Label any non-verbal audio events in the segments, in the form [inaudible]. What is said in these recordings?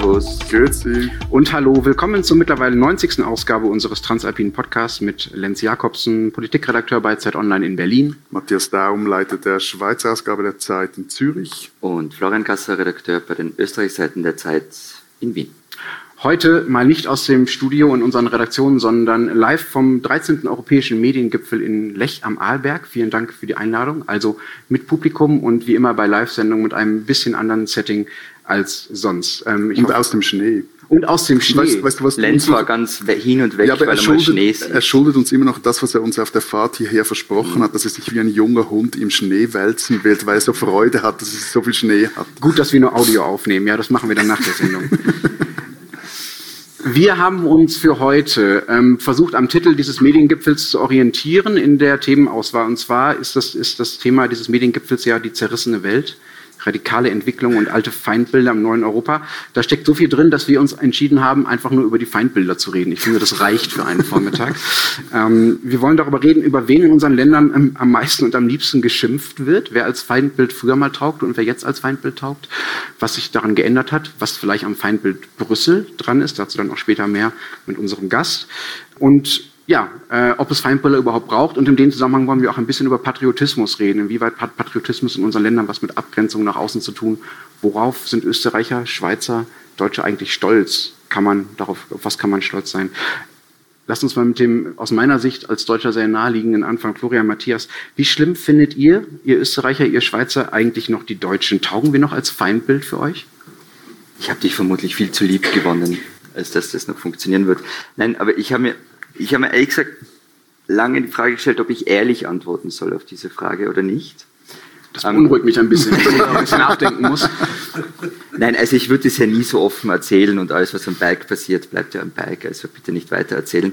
Servus. Grüezi. Und hallo, willkommen zur mittlerweile 90. Ausgabe unseres Transalpinen Podcasts mit Lenz Jakobsen, Politikredakteur bei Zeit Online in Berlin. Matthias Daum, Leiter der Schweizer Ausgabe der Zeit in Zürich. Und Florian Gasser, Redakteur bei den Österreichseiten der Zeit in Wien. Heute mal nicht aus dem Studio in unseren Redaktionen, sondern live vom 13. Europäischen Mediengipfel in Lech am Arlberg. Vielen Dank für die Einladung. Also mit Publikum und wie immer bei Live-Sendungen mit einem bisschen anderen Setting als sonst. Ähm, und aus dem Schnee. Und aus dem Schnee. Weißt, weißt du, was Lenz war ganz hin und weg, ja, aber weil er, schuldet, Schnee sieht. Er schuldet uns immer noch das, was er uns auf der Fahrt hierher versprochen mhm. hat, dass er sich wie ein junger Hund im Schnee wälzen wird, weil er so Freude hat, dass es so viel Schnee hat. Gut, dass wir nur Audio aufnehmen. Ja, das machen wir dann nach der Sendung. [laughs] Wir haben uns für heute ähm, versucht, am Titel dieses Mediengipfels zu orientieren in der Themenauswahl. Und zwar ist das, ist das Thema dieses Mediengipfels ja die zerrissene Welt radikale Entwicklung und alte Feindbilder im neuen Europa. Da steckt so viel drin, dass wir uns entschieden haben, einfach nur über die Feindbilder zu reden. Ich finde, das reicht für einen Vormittag. [laughs] ähm, wir wollen darüber reden, über wen in unseren Ländern am, am meisten und am liebsten geschimpft wird, wer als Feindbild früher mal taugt und wer jetzt als Feindbild taugt, was sich daran geändert hat, was vielleicht am Feindbild Brüssel dran ist, dazu dann auch später mehr mit unserem Gast. Und ja, äh, ob es Feindbilder überhaupt braucht. Und in dem Zusammenhang wollen wir auch ein bisschen über Patriotismus reden. Inwieweit hat Patriotismus in unseren Ländern was mit Abgrenzung nach außen zu tun? Worauf sind Österreicher, Schweizer, Deutsche eigentlich stolz? Kann man darauf, auf was kann man stolz sein? Lass uns mal mit dem aus meiner Sicht als Deutscher sehr naheliegenden Anfang, Florian Matthias. Wie schlimm findet ihr, ihr Österreicher, ihr Schweizer, eigentlich noch die Deutschen? Taugen wir noch als Feindbild für euch? Ich habe dich vermutlich viel zu lieb gewonnen, als dass das noch funktionieren wird. Nein, aber ich habe mir ich habe mir ehrlich gesagt lange die Frage gestellt, ob ich ehrlich antworten soll auf diese Frage oder nicht. Das beunruhigt mich ein bisschen, dass ich ein bisschen [laughs] nachdenken muss. Nein, also ich würde es ja nie so offen erzählen und alles, was am Bike passiert, bleibt ja am Bike, also bitte nicht weiter erzählen.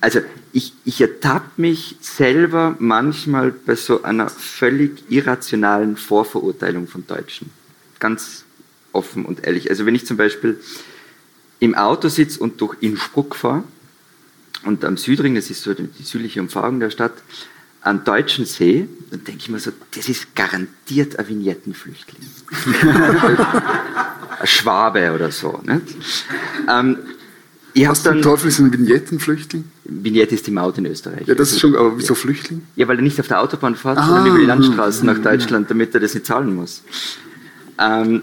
Also ich, ich ertappe mich selber manchmal bei so einer völlig irrationalen Vorverurteilung von Deutschen. Ganz offen und ehrlich. Also wenn ich zum Beispiel im Auto sitze und durch Innsbruck fahre, und am Südring, das ist so die südliche Umfahrung der Stadt, am Deutschen See, dann denke ich mir so, das ist garantiert ein Vignettenflüchtling. [laughs] ein Schwabe oder so. Nicht? Ähm, ich Was zum Teufel ist ein Vignettenflüchtling? Vignette ist die Maut in Österreich. Ja, das ist schon, aber wieso Flüchtling? Ja, weil er nicht auf der Autobahn fährt, ah, sondern über die Landstraßen nach Deutschland, damit er das nicht zahlen muss. Ähm,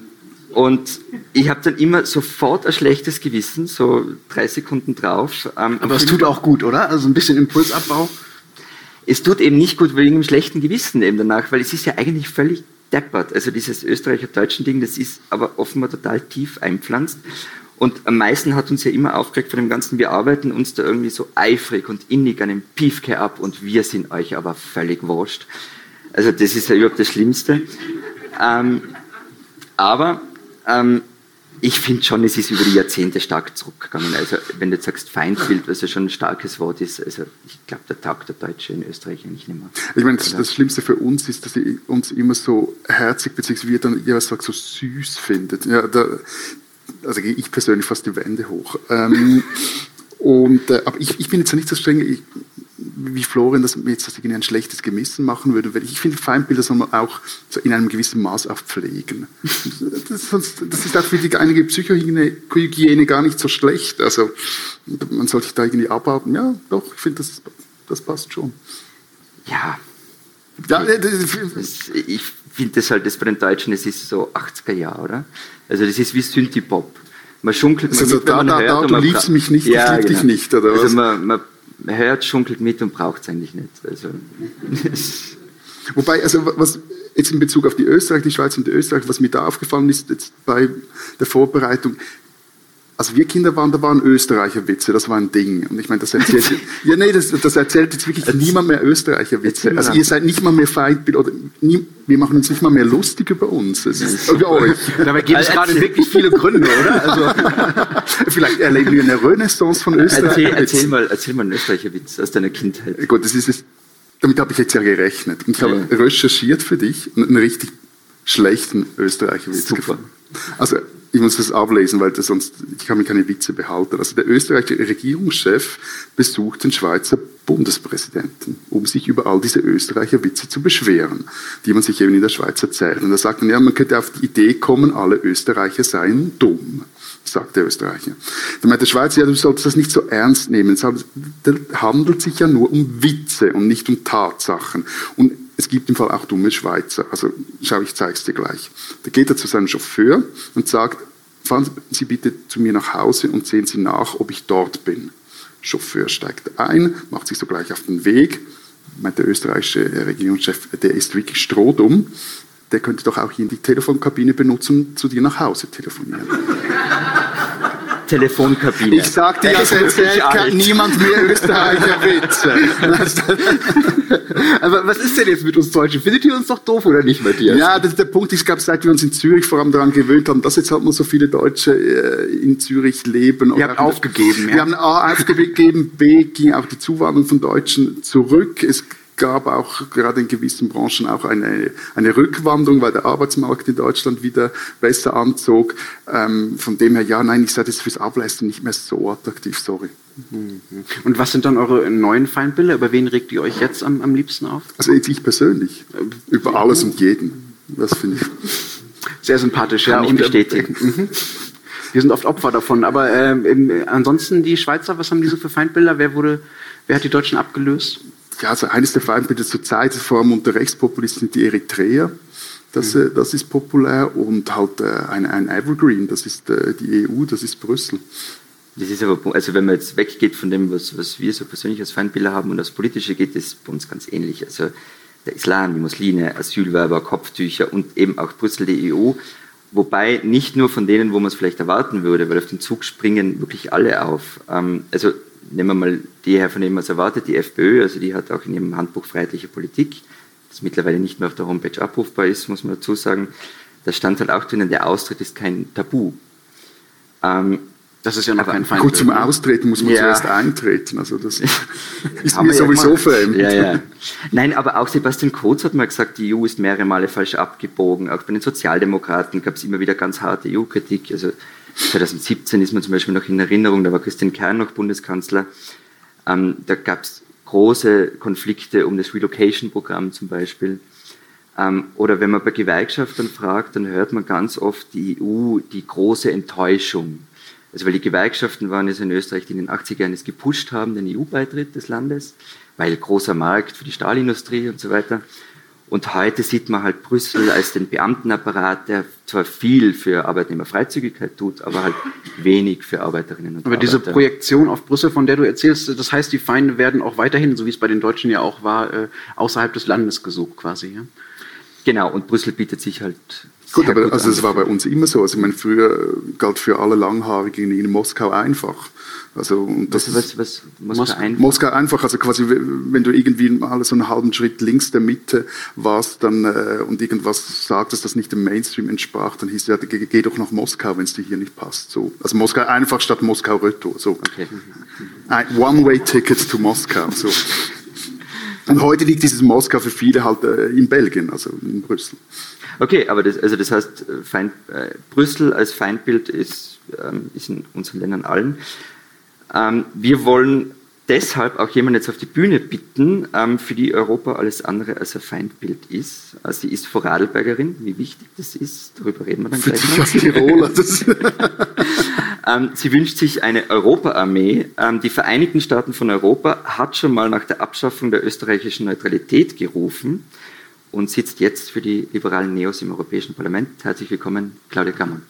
und ich habe dann immer sofort ein schlechtes Gewissen, so drei Sekunden drauf. Ähm, Aber es tut auch gut, oder? Also ein bisschen Impulsabbau. Es tut eben nicht gut wegen einem schlechten Gewissen eben danach, weil es ist ja eigentlich völlig deppert. Also dieses österreicher-deutschen Ding, das ist aber offenbar total tief einpflanzt. Und am meisten hat uns ja immer aufgeregt von dem Ganzen, wir arbeiten uns da irgendwie so eifrig und innig an dem Piefke ab und wir sind euch aber völlig wurscht. Also das ist ja überhaupt das Schlimmste. Ähm, aber ähm, ich finde schon, es ist über die Jahrzehnte stark zurückgegangen. Also, wenn du jetzt sagst Feindbild, was ja schon ein starkes Wort ist, also ich glaube, der Tag der Deutsche in Österreich eigentlich nicht mehr. Ich meine, das, das, Schlimmste für uns ist, dass ihr uns immer so herzig, beziehungsweise wir dann jeweils so süß findet. Ja, da, also ich persönlich fast die Wände hoch. Ähm, [laughs] und, äh, aber ich, ich bin jetzt nicht so streng. Ich, wie Florian das jetzt das irgendwie ein schlechtes Gewissen machen würde. Weil ich finde, Feindbilder soll man auch so in einem gewissen Maß auch pflegen. Das, das ist auch für die einige Psychohygiene gar nicht so schlecht. Also man sollte sich da irgendwie abhaben. Ja, doch, ich finde, das, das passt schon. Ja. ja das, ich finde das halt, das bei den Deutschen, das ist so 80er Jahre, oder? Also das ist wie Synthie-Pop. Man schunkelt, man also mit, da, da, da, du liebst mich nicht, ja, ich lieb genau. dich nicht, oder also was? Man, man hört, schunkelt mit und braucht es eigentlich nicht. Also, [laughs] Wobei, also was jetzt in Bezug auf die Österreich, die Schweiz und die Österreich, was mir da aufgefallen ist jetzt bei der Vorbereitung, also wir Kinder waren, da waren Österreicher Witze, das war ein Ding. Und ich meine, das erzählt, [laughs] ja, nee, das, das erzählt jetzt wirklich niemand mehr Österreicher Witze. Also ihr seid nicht mal mehr Feindbild oder nie, wir machen uns nicht mal mehr lustig über uns. Ist, [laughs] über euch. Dabei gibt es also gerade wirklich viele Gründe, oder? Also, [laughs] vielleicht erleben wir eine Renaissance von Österreich. Erzähl, erzähl, mal, erzähl mal einen Österreicher Witz aus deiner Kindheit. Gut, das ist es. Damit habe ich jetzt ja gerechnet. Und ich habe ja. recherchiert für dich einen richtig schlechten Österreicher Witz gefunden. Also ich muss das ablesen, weil das sonst, ich kann mir keine Witze behalten. Also der österreichische Regierungschef besucht den Schweizer Bundespräsidenten, um sich über all diese Österreicher Witze zu beschweren, die man sich eben in der Schweiz erzählt. Und da sagt ja, man könnte auf die Idee kommen, alle Österreicher seien dumm sagt der Österreicher. Dann meint der Schweizer, ja, du solltest das nicht so ernst nehmen. Es handelt sich ja nur um Witze und nicht um Tatsachen. Und es gibt im Fall auch dumme Schweizer. Also schau, ich zeige es dir gleich. Da geht er zu seinem Chauffeur und sagt, fahren Sie bitte zu mir nach Hause und sehen Sie nach, ob ich dort bin. Chauffeur steigt ein, macht sich sogleich auf den Weg. Meint der österreichische Regierungschef, der ist wirklich strohdumm. Der könnte doch auch hier in die Telefonkabine benutzen zu dir nach Hause telefonieren. Telefonkabine. Ich sagte ja, es erzählt niemand mehr Österreicher [laughs] Witze. Aber was ist denn jetzt mit uns Deutschen? Findet ihr uns doch doof oder nicht, Matthias? Ja, das, der Punkt ist, ich glaube, seit wir uns in Zürich vor allem daran gewöhnt haben, dass jetzt halt nur so viele Deutsche äh, in Zürich leben. Wir haben aufgegeben. Wir ja. haben A, aufgegeben, B, ging auch die Zuwanderung von Deutschen zurück. Es gab auch gerade in gewissen Branchen auch eine, eine Rückwanderung, weil der Arbeitsmarkt in Deutschland wieder besser anzog. Ähm, von dem her, ja, nein, ich sage das fürs Ableisten nicht mehr so attraktiv, sorry. Mhm. Und was sind dann eure neuen Feindbilder? Über wen regt ihr euch jetzt am, am liebsten auf? Also ich persönlich, über alles und jeden. Das finde ich. Sehr sympathisch, ja. Ich bestätigen. Und, [laughs] äh, wir sind oft Opfer davon. Aber äh, ansonsten die Schweizer, was haben die so für Feindbilder? Wer wurde, wer hat die Deutschen abgelöst? Ja, also eines der Feindbilder zur Zeit, vor allem unter Rechtspopulisten, sind die Eritreer. Das, mhm. das ist populär und halt äh, ein, ein Evergreen, das ist äh, die EU, das ist Brüssel. Das ist aber, also wenn man jetzt weggeht von dem, was, was wir so persönlich als Feindbilder haben und das Politische geht, ist bei uns ganz ähnlich. Also der Islam, die Muslime, Asylwerber, Kopftücher und eben auch Brüssel, die EU. Wobei nicht nur von denen, wo man es vielleicht erwarten würde, weil auf den Zug springen wirklich alle auf. Ähm, also nehmen wir mal die her, von denen man es erwartet, die FPÖ, also die hat auch in ihrem Handbuch Freiheitliche Politik, das mittlerweile nicht mehr auf der Homepage abrufbar ist, muss man dazu sagen, da stand halt auch drinnen, der Austritt ist kein Tabu. Ähm, das ist ja noch kein Feind. Gut, zum Austreten muss man ja. zuerst eintreten. Also das [laughs] ist mir sowieso ja fremd. Ja, ja. Nein, aber auch Sebastian Kurz hat mal gesagt, die EU ist mehrere Male falsch abgebogen. Auch bei den Sozialdemokraten gab es immer wieder ganz harte EU-Kritik. Also 2017 ist man zum Beispiel noch in Erinnerung, da war Christian Kern noch Bundeskanzler. Ähm, da gab es große Konflikte um das Relocation-Programm zum Beispiel. Ähm, oder wenn man bei Gewerkschaftern fragt, dann hört man ganz oft die EU, die große Enttäuschung. Also weil die Gewerkschaften waren es in Österreich, die in den 80er Jahren es gepusht haben, den EU-Beitritt des Landes, weil großer Markt für die Stahlindustrie und so weiter. Und heute sieht man halt Brüssel als den Beamtenapparat, der zwar viel für Arbeitnehmerfreizügigkeit tut, aber halt wenig für Arbeiterinnen und aber Arbeiter. Aber diese Projektion auf Brüssel, von der du erzählst, das heißt, die Feinde werden auch weiterhin, so wie es bei den Deutschen ja auch war, äh, außerhalb des Landes gesucht quasi. Ja? Genau, und Brüssel bietet sich halt. Gut, aber gut also es war bei uns immer so. Also ich meine, früher galt für alle Langhaarigen in Moskau einfach. Also, und das was, was, was Moskau, einfach? Moskau einfach, also quasi, wenn du irgendwie mal so einen halben Schritt links der Mitte warst dann, äh, und irgendwas sagtest, das nicht dem Mainstream entsprach, dann hieß es ja, geh, geh doch nach Moskau, wenn es dir hier nicht passt. So. Also Moskau einfach statt Moskau Retour. So. Okay. One-Way-Ticket to Moskau. So. Und heute liegt dieses Moskau für viele halt äh, in Belgien, also in Brüssel. Okay, aber das, also das heißt, äh, Feind, äh, Brüssel als Feindbild ist, ähm, ist in unseren Ländern allen. Ähm, wir wollen deshalb auch jemanden jetzt auf die Bühne bitten, ähm, für die Europa alles andere als ein Feindbild ist. Also sie ist Vorarlbergerin, wie wichtig das ist, darüber reden wir dann für gleich noch. Tiroler, [laughs] ähm, sie wünscht sich eine Europaarmee. Ähm, die Vereinigten Staaten von Europa hat schon mal nach der Abschaffung der österreichischen Neutralität gerufen und sitzt jetzt für die liberalen Neos im Europäischen Parlament. Herzlich willkommen, Claudia Kammer.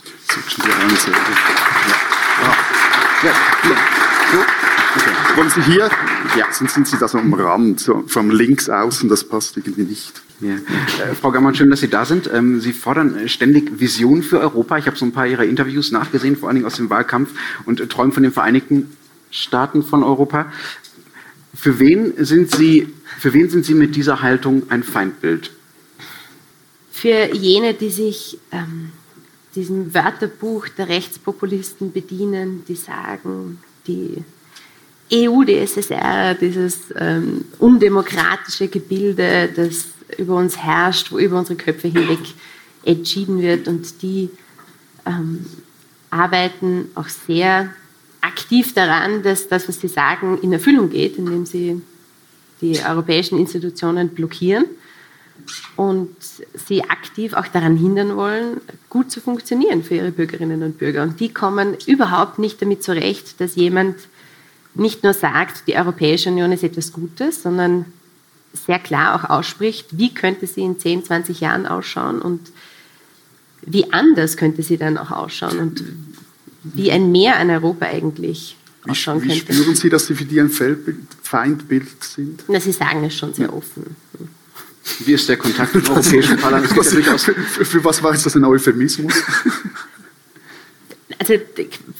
Ja, ja. So, okay. Wollen Sie hier? Ja. Sonst sind Sie da so am Rand, so vom links außen, das passt irgendwie nicht. Ja. Äh, Frau Gammann, schön, dass Sie da sind. Ähm, Sie fordern äh, ständig Visionen für Europa. Ich habe so ein paar Ihrer Interviews nachgesehen, vor allen Dingen aus dem Wahlkampf und äh, träumen von den Vereinigten Staaten von Europa. Für wen sind Sie, für wen sind Sie mit dieser Haltung ein Feindbild? Für jene, die sich ähm, diesem Wörterbuch der Rechtspopulisten bedienen, die sagen, die EU, die SSR, dieses ähm, undemokratische Gebilde, das über uns herrscht, wo über unsere Köpfe hinweg entschieden wird und die ähm, arbeiten auch sehr aktiv daran, dass das, was sie sagen, in Erfüllung geht, indem sie die europäischen Institutionen blockieren und sie aktiv auch daran hindern wollen, gut zu funktionieren für ihre Bürgerinnen und Bürger. Und die kommen überhaupt nicht damit zurecht, dass jemand nicht nur sagt, die Europäische Union ist etwas Gutes, sondern sehr klar auch ausspricht, wie könnte sie in 10, 20 Jahren ausschauen und wie anders könnte sie dann auch ausschauen und wie ein Mehr an Europa eigentlich ausschauen wie, wie könnte. spüren Sie, dass Sie für die ein Feindbild sind? Na, sie sagen es schon sehr offen. Wie ist der Kontakt im Europäischen [laughs] Parlament? Was, für, für was war jetzt das ein Euphemismus? Also,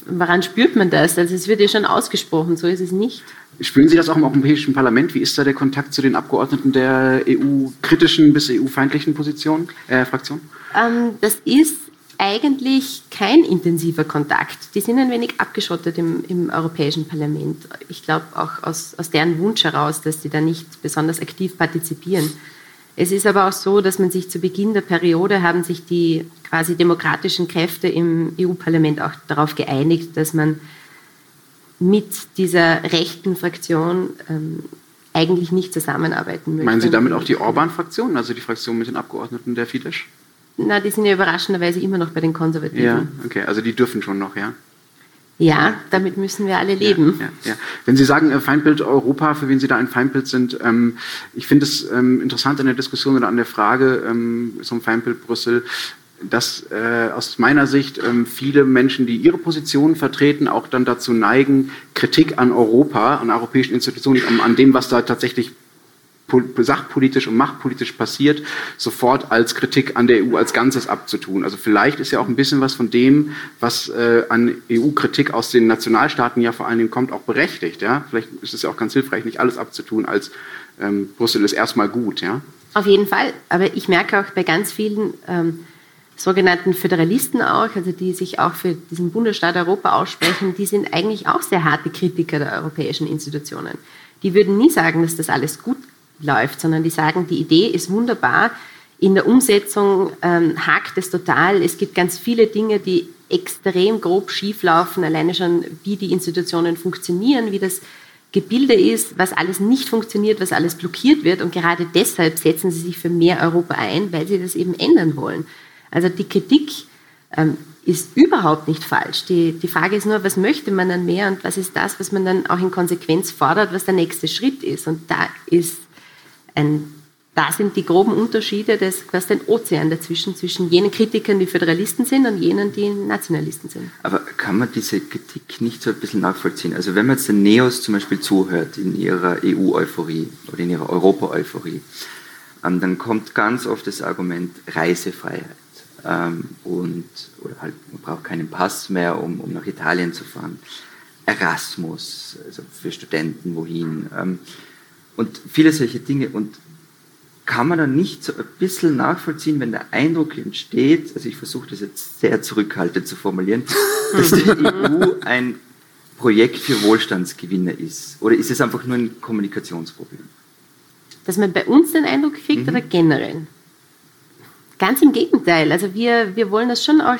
woran spürt man das? Also, es wird ja schon ausgesprochen, so ist es nicht. Spüren Sie das auch im Europäischen Parlament? Wie ist da der Kontakt zu den Abgeordneten der EU-kritischen bis EU-feindlichen äh, Fraktionen? Ähm, das ist eigentlich kein intensiver Kontakt. Die sind ein wenig abgeschottet im, im Europäischen Parlament. Ich glaube auch aus, aus deren Wunsch heraus, dass sie da nicht besonders aktiv partizipieren. Es ist aber auch so, dass man sich zu Beginn der Periode haben sich die quasi demokratischen Kräfte im EU-Parlament auch darauf geeinigt, dass man mit dieser rechten Fraktion ähm, eigentlich nicht zusammenarbeiten möchte. Meinen Sie damit auch die Orban-Fraktion, also die Fraktion mit den Abgeordneten der Fidesz? Na, die sind ja überraschenderweise immer noch bei den Konservativen. Ja, okay, also die dürfen schon noch, ja. Ja, damit müssen wir alle leben. Ja, ja, ja. Wenn Sie sagen äh, Feindbild Europa, für wen Sie da ein Feindbild sind, ähm, ich finde es ähm, interessant in der Diskussion oder an der Frage ähm, zum Feindbild Brüssel, dass äh, aus meiner Sicht ähm, viele Menschen, die ihre Positionen vertreten, auch dann dazu neigen, Kritik an Europa, an europäischen Institutionen, an, an dem, was da tatsächlich sachpolitisch und machtpolitisch passiert, sofort als Kritik an der EU als Ganzes abzutun. Also vielleicht ist ja auch ein bisschen was von dem, was äh, an EU-Kritik aus den Nationalstaaten ja vor allen Dingen kommt, auch berechtigt. Ja? Vielleicht ist es ja auch ganz hilfreich, nicht alles abzutun, als ähm, Brüssel ist erstmal gut. Ja? Auf jeden Fall. Aber ich merke auch bei ganz vielen ähm, sogenannten Föderalisten auch, also die sich auch für diesen Bundesstaat Europa aussprechen, die sind eigentlich auch sehr harte Kritiker der europäischen Institutionen. Die würden nie sagen, dass das alles gut läuft, sondern die sagen, die Idee ist wunderbar. In der Umsetzung ähm, hakt es total. Es gibt ganz viele Dinge, die extrem grob schieflaufen, alleine schon, wie die Institutionen funktionieren, wie das Gebilde ist, was alles nicht funktioniert, was alles blockiert wird. Und gerade deshalb setzen sie sich für mehr Europa ein, weil sie das eben ändern wollen. Also die Kritik ähm, ist überhaupt nicht falsch. Die, die Frage ist nur, was möchte man dann mehr und was ist das, was man dann auch in Konsequenz fordert, was der nächste Schritt ist. Und da ist ein, da sind die groben Unterschiede, das quasi ein Ozean dazwischen, zwischen jenen Kritikern, die Föderalisten sind und jenen, die Nationalisten sind. Aber kann man diese Kritik nicht so ein bisschen nachvollziehen? Also wenn man jetzt den Neos zum Beispiel zuhört in ihrer EU-Euphorie oder in ihrer Europa-Euphorie, ähm, dann kommt ganz oft das Argument Reisefreiheit. Ähm, und oder halt, man braucht keinen Pass mehr, um, um nach Italien zu fahren. Erasmus, also für Studenten wohin. Und viele solche Dinge. Und kann man dann nicht so ein bisschen nachvollziehen, wenn der Eindruck entsteht, also ich versuche das jetzt sehr zurückhaltend zu formulieren, [laughs] dass die EU ein Projekt für Wohlstandsgewinner ist? Oder ist es einfach nur ein Kommunikationsproblem? Dass man bei uns den Eindruck kriegt mhm. oder generell? Ganz im Gegenteil. Also wir, wir wollen das schon auch,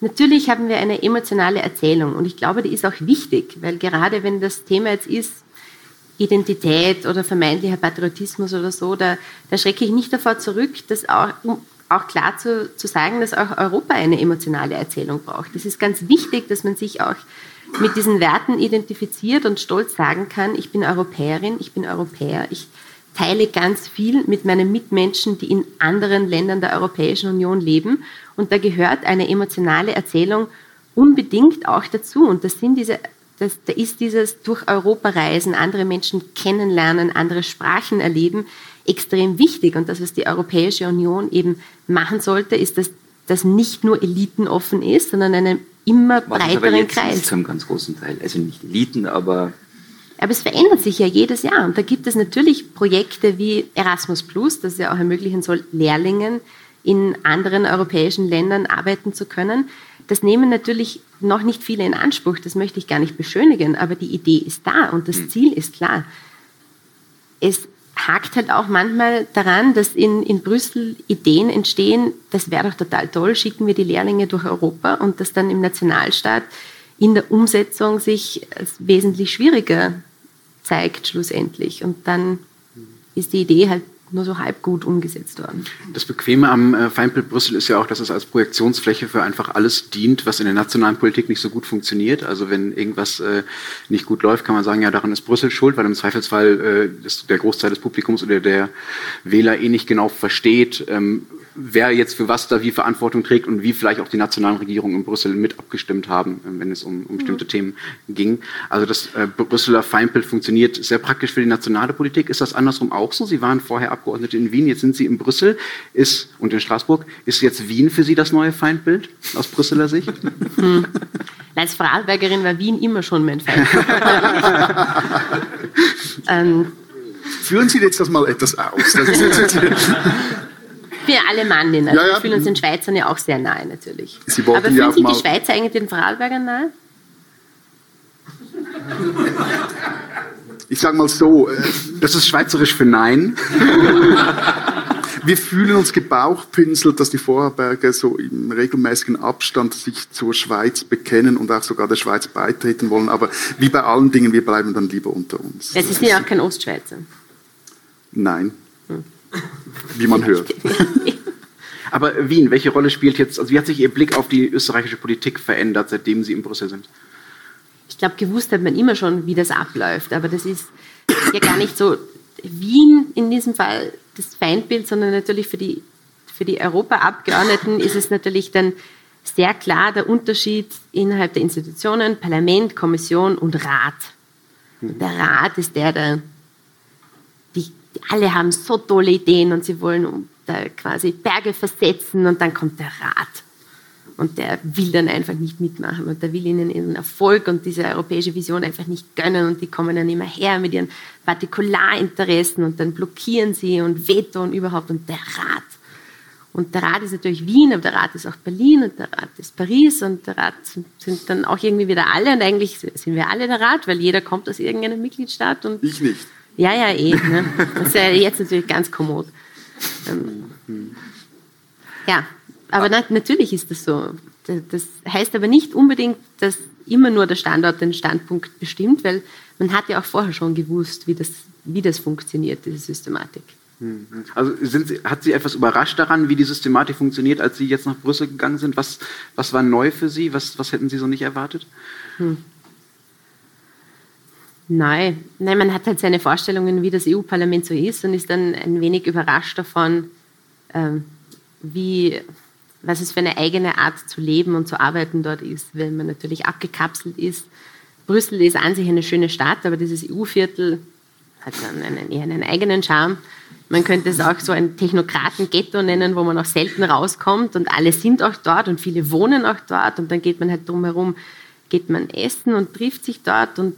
natürlich haben wir eine emotionale Erzählung und ich glaube, die ist auch wichtig, weil gerade wenn das Thema jetzt ist, Identität oder vermeintlicher Patriotismus oder so, da, da schrecke ich nicht davor zurück, das auch, um auch klar zu, zu sagen, dass auch Europa eine emotionale Erzählung braucht. Das ist ganz wichtig, dass man sich auch mit diesen Werten identifiziert und stolz sagen kann, ich bin Europäerin, ich bin Europäer, ich teile ganz viel mit meinen Mitmenschen, die in anderen Ländern der Europäischen Union leben. Und da gehört eine emotionale Erzählung unbedingt auch dazu. Und das sind diese das, da ist dieses durch Europa reisen, andere Menschen kennenlernen, andere Sprachen erleben, extrem wichtig. Und das, was die Europäische Union eben machen sollte, ist, dass das nicht nur Eliten offen ist, sondern einen immer breiteren Kreis. Zu einem ganz großen Teil. Also nicht Eliten, aber aber es verändert sich ja jedes Jahr. Und da gibt es natürlich Projekte wie Erasmus Plus, das ja auch ermöglichen soll, Lehrlingen in anderen europäischen Ländern arbeiten zu können. Das nehmen natürlich noch nicht viele in Anspruch, das möchte ich gar nicht beschönigen, aber die Idee ist da und das hm. Ziel ist klar. Es hakt halt auch manchmal daran, dass in, in Brüssel Ideen entstehen, das wäre doch total toll, schicken wir die Lehrlinge durch Europa und das dann im Nationalstaat in der Umsetzung sich als wesentlich schwieriger zeigt schlussendlich. Und dann ist die Idee halt nur so halb gut umgesetzt worden. Das Bequeme am äh, Feindbild Brüssel ist ja auch, dass es als Projektionsfläche für einfach alles dient, was in der nationalen Politik nicht so gut funktioniert. Also wenn irgendwas äh, nicht gut läuft, kann man sagen, ja, daran ist Brüssel schuld, weil im Zweifelsfall äh, der Großteil des Publikums oder der Wähler eh nicht genau versteht, ähm, wer jetzt für was da wie Verantwortung trägt und wie vielleicht auch die nationalen Regierungen in Brüssel mit abgestimmt haben, äh, wenn es um, um bestimmte mhm. Themen ging. Also das äh, Brüsseler Feindbild funktioniert sehr praktisch für die nationale Politik. Ist das andersrum auch so? Sie waren vorher Abgeordnete in Wien, jetzt sind Sie in Brüssel ist, und in Straßburg. Ist jetzt Wien für Sie das neue Feindbild aus Brüsseler Sicht? [laughs] Hm. Als Vorarlbergerin war Wien immer schon mein Feindbild. [laughs] ähm, Führen Sie jetzt das mal etwas aus. Wir alle Manninnen. Also ja, ja. Wir fühlen uns den Schweizern ja auch sehr nahe natürlich. Sie Aber fühlen ja sich die Schweizer eigentlich den Vorarlbergern nahe? Ich sage mal so, äh, das ist schweizerisch für Nein. Wir fühlen uns gebauchpinselt, dass die Vorarlberger so im regelmäßigen Abstand sich zur Schweiz bekennen und auch sogar der Schweiz beitreten wollen. Aber wie bei allen Dingen, wir bleiben dann lieber unter uns. Es ist ja auch kein Ostschweizer. Nein. Hm wie man hört. [laughs] Aber Wien, welche Rolle spielt jetzt, also wie hat sich Ihr Blick auf die österreichische Politik verändert, seitdem Sie in Brüssel sind? Ich glaube, gewusst hat man immer schon, wie das abläuft, aber das ist ja gar nicht so Wien in diesem Fall das Feindbild, sondern natürlich für die, für die Europaabgeordneten ist es natürlich dann sehr klar der Unterschied innerhalb der Institutionen, Parlament, Kommission und Rat. Der Rat ist der, der alle haben so tolle Ideen und sie wollen da quasi Berge versetzen und dann kommt der Rat. Und der will dann einfach nicht mitmachen und der will ihnen ihren Erfolg und diese europäische Vision einfach nicht gönnen und die kommen dann immer her mit ihren Partikularinteressen und dann blockieren sie und Veto und überhaupt und der Rat. Und der Rat ist natürlich Wien, aber der Rat ist auch Berlin und der Rat ist Paris und der Rat sind dann auch irgendwie wieder alle und eigentlich sind wir alle der Rat, weil jeder kommt aus irgendeinem Mitgliedstaat und ich nicht. Ja, ja, eh. Ne? Das ist ja jetzt natürlich ganz kommod. Ähm, ja, aber na, natürlich ist das so. Das heißt aber nicht unbedingt, dass immer nur der Standort den Standpunkt bestimmt, weil man hat ja auch vorher schon gewusst, wie das, wie das funktioniert, diese Systematik. Mhm. Also Sie, hat Sie etwas überrascht daran, wie die Systematik funktioniert, als Sie jetzt nach Brüssel gegangen sind? Was, was war neu für Sie? Was, was hätten Sie so nicht erwartet? Hm. Nein, nein, man hat halt seine Vorstellungen, wie das EU-Parlament so ist und ist dann ein wenig überrascht davon, ähm, wie, was es für eine eigene Art zu leben und zu arbeiten dort ist, wenn man natürlich abgekapselt ist. Brüssel ist an sich eine schöne Stadt, aber dieses EU-Viertel hat einen, eher einen eigenen Charme. Man könnte es auch so ein Technokraten-Ghetto nennen, wo man auch selten rauskommt und alle sind auch dort und viele wohnen auch dort und dann geht man halt drumherum, geht man essen und trifft sich dort und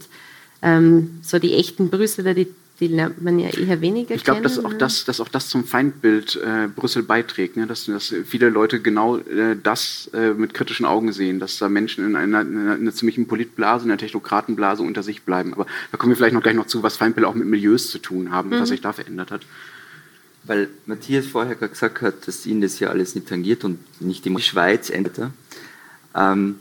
ähm, so die echten Brüsseler, die, die lernt man ja eher weniger Ich glaube, dass, auch das, dass auch das zum Feindbild äh, Brüssel beiträgt, ne? dass, dass viele Leute genau äh, das äh, mit kritischen Augen sehen, dass da Menschen in einer, in einer, in einer ziemlichen Politblase, in einer Technokratenblase unter sich bleiben. Aber da kommen wir vielleicht noch gleich noch zu, was Feindbilder auch mit Milieus zu tun haben, mhm. was sich da verändert hat. Weil Matthias vorher gerade gesagt hat, dass ihn das ja alles nicht tangiert und nicht die Schweiz ändert. Ähm,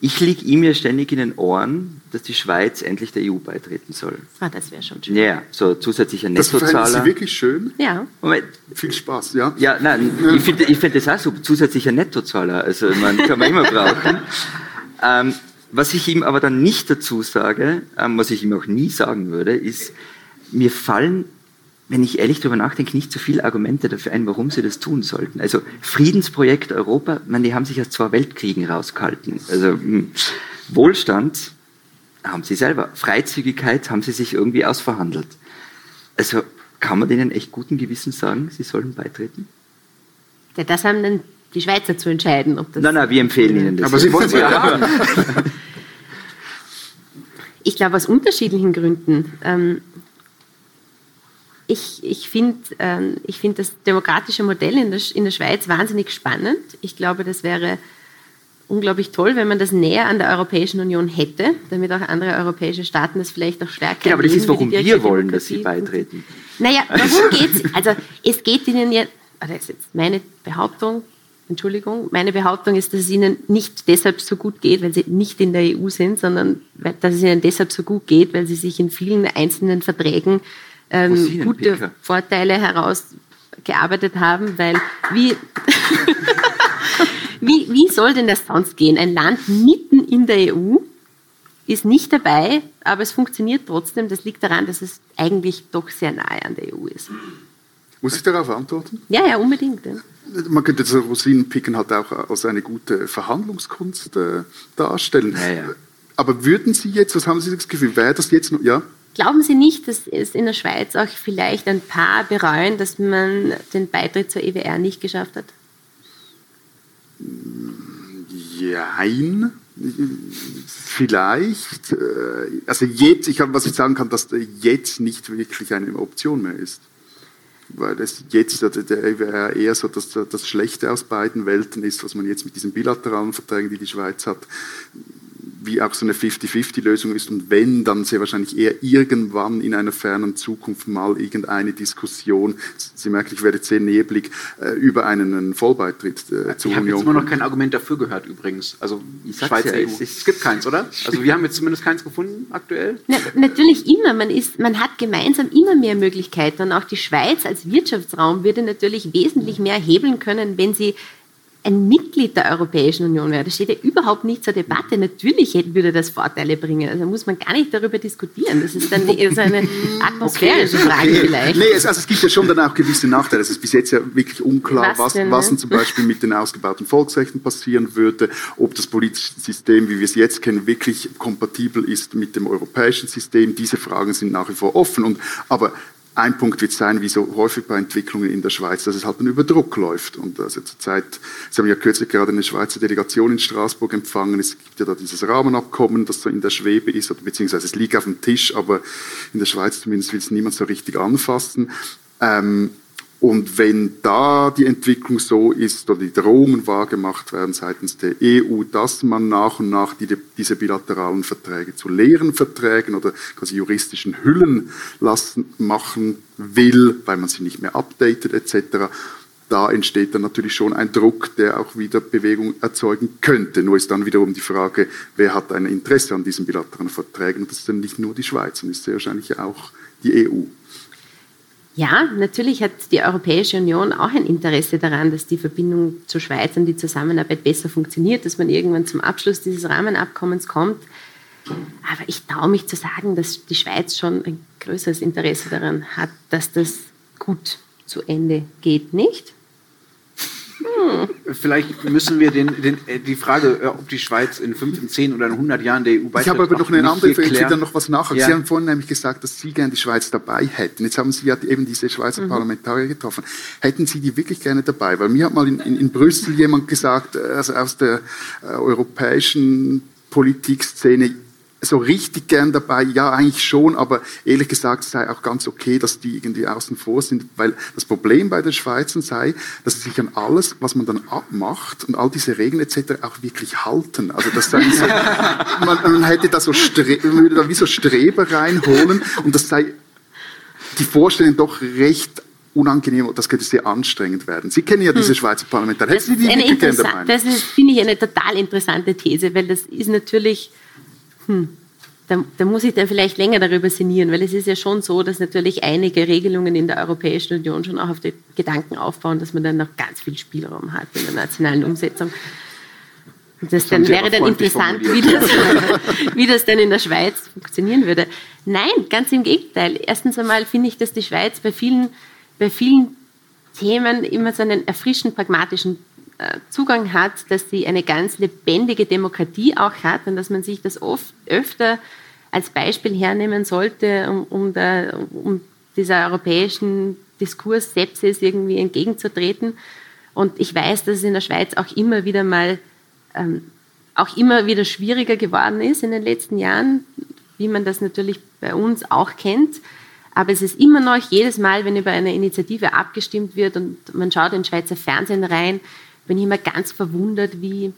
ich liege ihm ja ständig in den Ohren, dass die Schweiz endlich der EU beitreten soll. Ah, das wäre schon schön. Ja, so zusätzlicher Nettozahler. Das Sie wirklich schön? Ja. Moment. Viel Spaß, ja? Ja, nein, ich finde ich find das auch so, zusätzlicher Nettozahler. Also, man kann man immer brauchen. [laughs] Ähm, was ich ihm aber dann nicht dazu sage, ähm, was ich ihm auch nie sagen würde, ist, mir fallen wenn ich ehrlich darüber nachdenke, nicht so viele Argumente dafür ein, warum sie das tun sollten. Also Friedensprojekt Europa, man, die haben sich aus zwei Weltkriegen rausgehalten. Also hm, Wohlstand haben sie selber, Freizügigkeit haben sie sich irgendwie ausverhandelt. Also kann man denen echt guten Gewissens sagen, sie sollen beitreten? Ja, das haben dann die Schweizer zu entscheiden, ob das. Nein, nein, wir empfehlen ihnen das. Aber sie wollen es ja haben. [laughs] Ich glaube, aus unterschiedlichen Gründen. Ähm, ich, ich finde ähm, find das demokratische Modell in der, in der Schweiz wahnsinnig spannend. Ich glaube, das wäre unglaublich toll, wenn man das näher an der Europäischen Union hätte, damit auch andere europäische Staaten das vielleicht auch stärker Ja, aber das ist, warum wir wollen, dass sie beitreten. Naja, [laughs] warum geht's? Also es geht ihnen ja, das ist jetzt meine Behauptung, Entschuldigung, meine Behauptung ist, dass es ihnen nicht deshalb so gut geht, weil sie nicht in der EU sind, sondern dass es ihnen deshalb so gut geht, weil sie sich in vielen einzelnen Verträgen ähm, gute. Vorteile herausgearbeitet haben, weil wie, [laughs] wie, wie soll denn das sonst gehen? Ein Land mitten in der EU ist nicht dabei, aber es funktioniert trotzdem. Das liegt daran, dass es eigentlich doch sehr nahe an der EU ist. Muss ich darauf antworten? Ja, ja, unbedingt. Ja. Man könnte das Rosinenpicken halt auch als eine gute Verhandlungskunst äh, darstellen. Ja, ja. Aber würden Sie jetzt, was haben Sie das Gefühl, wäre das jetzt noch, ja? Glauben Sie nicht, dass es in der Schweiz auch vielleicht ein paar bereuen, dass man den Beitritt zur EWR nicht geschafft hat? Jein. Vielleicht. Äh, also jetzt, ich, was ich sagen kann, dass jetzt nicht wirklich eine Option mehr ist weil es jetzt der, der eher so das, das Schlechte aus beiden Welten ist, was man jetzt mit diesen bilateralen Verträgen, die die Schweiz hat, wie auch so eine 50-50-Lösung ist und wenn, dann sehr wahrscheinlich eher irgendwann in einer fernen Zukunft mal irgendeine Diskussion, Sie merken, ich werde sehr neblig, äh, über einen Vollbeitritt äh, zur ich Union. Ich habe immer noch kein Argument dafür gehört übrigens, also Schweiz ja, EU. Es gibt keins, oder? Also wir haben jetzt zumindest keins gefunden aktuell. Na, natürlich immer, man, ist, man hat gemeinsam immer mehr Möglichkeiten und auch die Schweiz als Wirtschaftsraum würde natürlich wesentlich mehr hebeln können, wenn sie ein Mitglied der Europäischen Union wäre. Das steht ja überhaupt nicht zur Debatte. Natürlich würde das Vorteile bringen. Also muss man gar nicht darüber diskutieren. Das ist dann [laughs] eher so eine atmosphärische okay, Frage okay. vielleicht. Nee, es, also es gibt ja schon dann auch gewisse Nachteile. Es ist bis jetzt ja wirklich unklar, was, was, denn, was denn zum Beispiel mit den ausgebauten Volksrechten passieren würde, ob das politische System, wie wir es jetzt kennen, wirklich kompatibel ist mit dem europäischen System. Diese Fragen sind nach wie vor offen. Und, aber ein Punkt wird sein, wie so häufig bei Entwicklungen in der Schweiz, dass es halt dann über Druck läuft. Und also zurzeit, Sie haben ja kürzlich gerade eine Schweizer Delegation in Straßburg empfangen. Es gibt ja da dieses Rahmenabkommen, das so in der Schwebe ist, oder beziehungsweise es liegt auf dem Tisch, aber in der Schweiz zumindest will es niemand so richtig anfassen. Ähm, und wenn da die Entwicklung so ist oder die Drohungen wahrgemacht werden seitens der EU, dass man nach und nach die, diese bilateralen Verträge zu leeren Verträgen oder quasi juristischen Hüllen lassen, machen will, weil man sie nicht mehr updatet etc., da entsteht dann natürlich schon ein Druck, der auch wieder Bewegung erzeugen könnte. Nur ist dann wiederum die Frage, wer hat ein Interesse an diesen bilateralen Verträgen? Und das ist dann nicht nur die Schweiz, sondern ist sehr wahrscheinlich auch die EU. Ja, natürlich hat die Europäische Union auch ein Interesse daran, dass die Verbindung zur Schweiz und die Zusammenarbeit besser funktioniert, dass man irgendwann zum Abschluss dieses Rahmenabkommens kommt. Aber ich traue mich zu sagen, dass die Schweiz schon ein größeres Interesse daran hat, dass das gut zu Ende geht, nicht? Hm. Vielleicht müssen wir den, den, äh, die Frage, äh, ob die Schweiz in 5, in 10 oder in 100 Jahren der EU beitritt. Ich habe aber noch eine andere Frage, dann noch was nachher. Ja. Sie haben vorhin nämlich gesagt, dass Sie gerne die Schweiz dabei hätten. Jetzt haben Sie ja eben diese Schweizer mhm. Parlamentarier getroffen. Hätten Sie die wirklich gerne dabei? Weil mir hat mal in, in, in Brüssel jemand gesagt, äh, also aus der äh, europäischen Politikszene, so richtig gern dabei, ja, eigentlich schon, aber ehrlich gesagt sei auch ganz okay, dass die irgendwie außen vor sind, weil das Problem bei den Schweizern sei, dass sie sich an alles, was man dann abmacht und all diese Regeln etc. auch wirklich halten. Also das sei so, [laughs] man, man, hätte da so Stre würde da wie so Streber reinholen und das sei die Vorstellung doch recht unangenehm, das könnte sehr anstrengend werden. Sie kennen ja diese hm. Schweizer Parlamentarier. Das, das ist, finde ich, eine total interessante These, weil das ist natürlich hm, da, da, muss ich dann vielleicht länger darüber sinnieren, weil es ist ja schon so, dass natürlich einige Regelungen in der Europäischen Union schon auch auf den Gedanken aufbauen, dass man dann noch ganz viel Spielraum hat in der nationalen Umsetzung. Und das, das dann wäre dann interessant, wie das, [laughs] wie das dann in der Schweiz funktionieren würde. Nein, ganz im Gegenteil. Erstens einmal finde ich, dass die Schweiz bei vielen, bei vielen Themen immer so einen erfrischend pragmatischen Zugang hat, dass sie eine ganz lebendige Demokratie auch hat und dass man sich das oft öfter als Beispiel hernehmen sollte, um, um, der, um dieser europäischen Diskurs Sepsis irgendwie entgegenzutreten. Und ich weiß, dass es in der Schweiz auch immer wieder mal ähm, auch immer wieder schwieriger geworden ist in den letzten Jahren, wie man das natürlich bei uns auch kennt. Aber es ist immer noch jedes Mal, wenn über eine Initiative abgestimmt wird und man schaut in Schweizer Fernsehen rein, bin ich immer ganz verwundert, wie,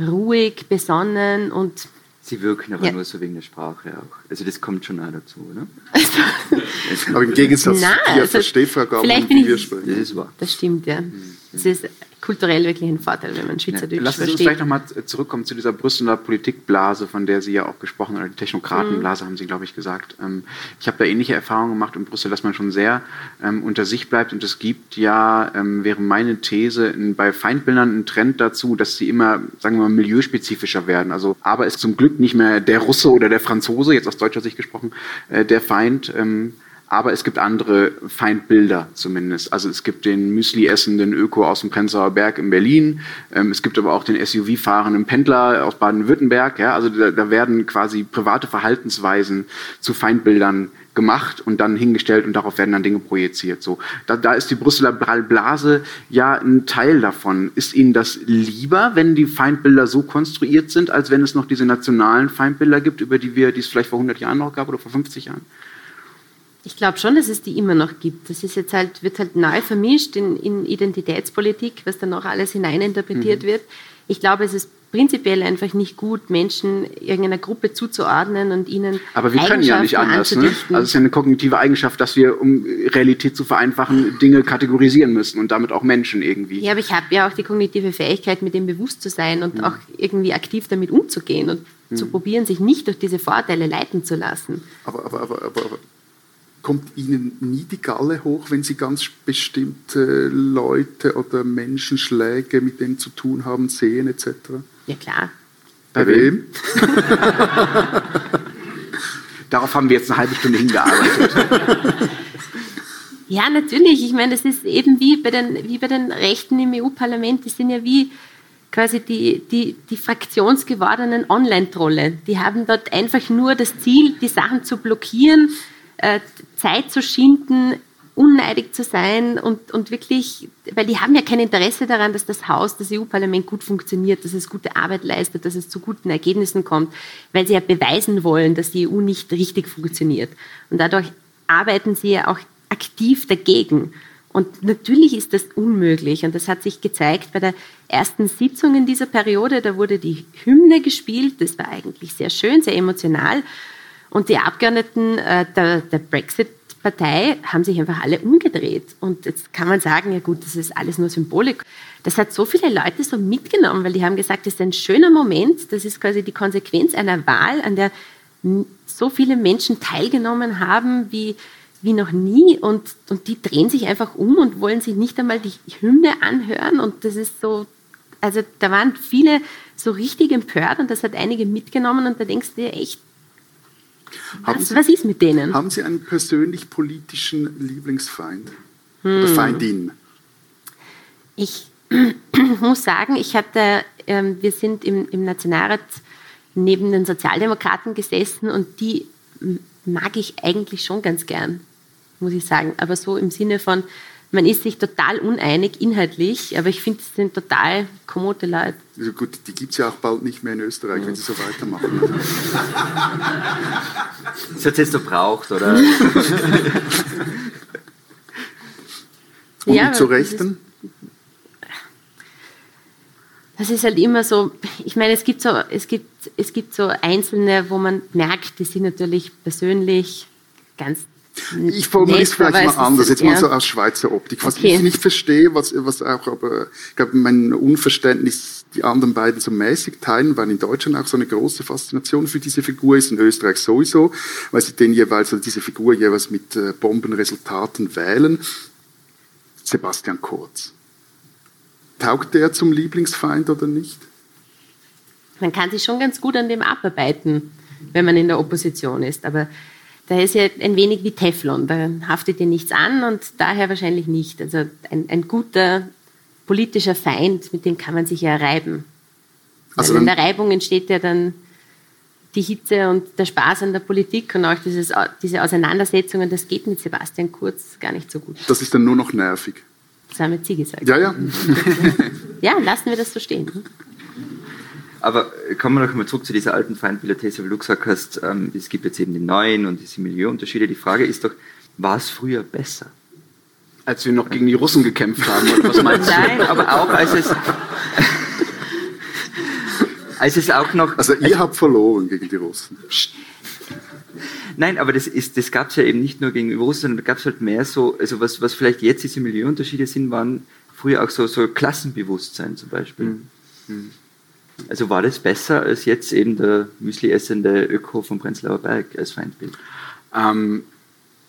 ruhig, besonnen und Sie wirken aber Ja. nur so wegen der Sprache auch. Also das kommt schon auch dazu, oder? [laughs] Aber im Gegensatz zu also Gaumann, vielleicht bin wie ich- wir Das sprechen. ist wahr. das stimmt, ja. Es ist kulturell wirklich ein Vorteil, wenn man Schweizerdeutsch Lassen Sie uns vielleicht nochmal zurückkommen zu dieser Brüsseler Politikblase, von der Sie ja auch gesprochen haben, oder die Technokratenblase haben Sie, glaube ich, gesagt. Ähm, ich habe da ähnliche Erfahrungen gemacht in Brüssel, dass man schon sehr ähm, unter sich bleibt und es gibt ja, ähm, wäre meine These, bei Feindbildern einen Trend dazu, dass sie immer, sagen wir mal, milieuspezifischer werden. Also, aber ist zum Glück nicht mehr der Russe oder der Franzose, jetzt aus deutscher Sicht gesprochen, äh, der Feind. Aber es gibt andere Feindbilder zumindest. Also es gibt den Müsli essenden Öko aus dem Prenzlauer Berg in Berlin. Ähm, es gibt aber auch den SUV-fahrenden Pendler aus Baden-Württemberg. Ja? Also da, da werden quasi private Verhaltensweisen zu Feindbildern gemacht und dann hingestellt und darauf werden dann Dinge projiziert. So, da, da ist die Brüsseler Blase ja ein Teil davon. Ist Ihnen das lieber, wenn die Feindbilder so konstruiert sind, als wenn es noch diese nationalen Feindbilder gibt, über die wir, die es vielleicht vor 100 Jahren noch gab oder vor 50 Jahren? Ich glaube schon, dass es die immer noch gibt. Das ist jetzt halt, wird halt neu vermischt in, in Identitätspolitik, was dann auch alles hineininterpretiert Mhm. wird. Ich glaube, es ist prinzipiell einfach nicht gut, Menschen irgendeiner Gruppe zuzuordnen und ihnen Aber wir können ja nicht anders. Ne? Also es ist ja eine kognitive Eigenschaft, dass wir, um Realität zu vereinfachen, Dinge kategorisieren müssen und damit auch Menschen irgendwie. Ja, aber ich habe ja auch die kognitive Fähigkeit, mit dem bewusst zu sein und auch irgendwie aktiv damit umzugehen und zu probieren, sich nicht durch diese Vorteile leiten zu lassen. Aber, aber, aber, aber, aber kommt Ihnen nie die Galle hoch, wenn Sie ganz bestimmte Leute oder Menschenschläge, mit denen zu tun haben, sehen etc.? Ja klar. Bei wem? [laughs] Darauf haben wir jetzt eine halbe Stunde hingearbeitet. Ja, natürlich. Ich meine, das ist eben wie bei den, wie bei den Rechten im EU-Parlament. Die sind ja wie quasi die, die, die fraktionsgewordenen Online-Trolle. Die haben dort einfach nur das Ziel, die Sachen zu blockieren, äh, Zeit zu schinden, unneidig zu sein und, und wirklich, weil die haben ja kein Interesse daran, dass das Haus, das EU-Parlament gut funktioniert, dass es gute Arbeit leistet, dass es zu guten Ergebnissen kommt, weil sie ja beweisen wollen, dass die EU nicht richtig funktioniert. Und dadurch arbeiten sie ja auch aktiv dagegen. Und natürlich ist das unmöglich. Und das hat sich gezeigt bei der ersten Sitzung in dieser Periode. Da wurde die Hymne gespielt. Das war eigentlich sehr schön, sehr emotional. Und die Abgeordneten äh, der, der Brexit-Partei haben sich einfach alle umgedreht. Und jetzt kann man sagen, ja gut, das ist alles nur Symbolik. Das hat so viele Leute so mitgenommen, weil die haben gesagt, das ist ein schöner Moment. Das ist quasi die Konsequenz einer Wahl, an der so viele Menschen teilgenommen haben wie, wie noch nie. Und, und die drehen sich einfach um und wollen sich nicht einmal die Hymne anhören. Und das ist so, also da waren viele so richtig empört und das hat einige mitgenommen. Und da denkst du dir echt, was, Sie- was ist mit denen? Haben Sie einen persönlich politischen Lieblingsfeind? Hm. Oder Feindin? Ich [clears throat] muss sagen, ich hatte, ähm, wir sind im, im Nationalrat neben den Sozialdemokraten gesessen und die mag ich eigentlich schon ganz gern, muss ich sagen. Aber so im Sinne von, man ist sich total uneinig inhaltlich, aber ich finde, es sind total kommode Leute. Also gut, die gibt es ja auch bald nicht mehr in Österreich, wenn Sie so weitermachen. Das hat es jetzt so braucht, oder? Und Ja, das Rechten? Das ist halt immer so, ich meine, es gibt so, es gibt, es gibt so Einzelne, wo man merkt, die sind natürlich persönlich ganz Ich formuliere es vielleicht mal anders, jetzt mal ja. so aus Schweizer Optik. Was Okay. ich nicht verstehe, was, was auch aber, ich glaube, mein Unverständnis die anderen beiden so mäßig teilen, weil in Deutschland auch so eine große Faszination für diese Figur ist, in Österreich sowieso, weil sie den jeweils, also diese Figur jeweils mit äh, Bombenresultaten wählen. Sebastian Kurz. Taugt der zum Lieblingsfeind oder nicht? man kann sich schon ganz gut an dem abarbeiten, wenn man in der Opposition ist. Aber da ist ja ein wenig wie Teflon, da haftet dir nichts an und daher wahrscheinlich nicht. Also ein, ein guter politischer Feind, mit dem kann man sich ja reiben. Also Weil in der Reibung entsteht ja dann die Hitze und der Spaß an der Politik und auch dieses, diese Auseinandersetzungen, das geht mit Sebastian Kurz gar nicht so gut. Das ist dann nur noch nervig. Das haben jetzt Sie gesagt. Ja, ja. [laughs] Ja, lassen wir das so stehen. Aber kommen wir noch mal zurück zu dieser alten Feindbilder-These, weil du gesagt hast, ähm, es gibt jetzt eben die neuen und diese Milieuunterschiede. Die Frage ist doch, war es früher besser? Als wir noch gegen die Russen gekämpft haben, oder was meinst du? [laughs] Nein, aber auch als es, [laughs] als es auch noch. Also ihr habt verloren gegen die Russen. Nein, aber das, ist, das gab es ja eben nicht nur gegenüber Russen, sondern da gab es halt mehr so, also was, was vielleicht jetzt diese Milieuunterschiede sind, waren früher auch so, so Klassenbewusstsein zum Beispiel. Mhm. Also war das besser als jetzt eben der Müsli essende Öko vom Prenzlauer Berg als Feindbild? Ähm,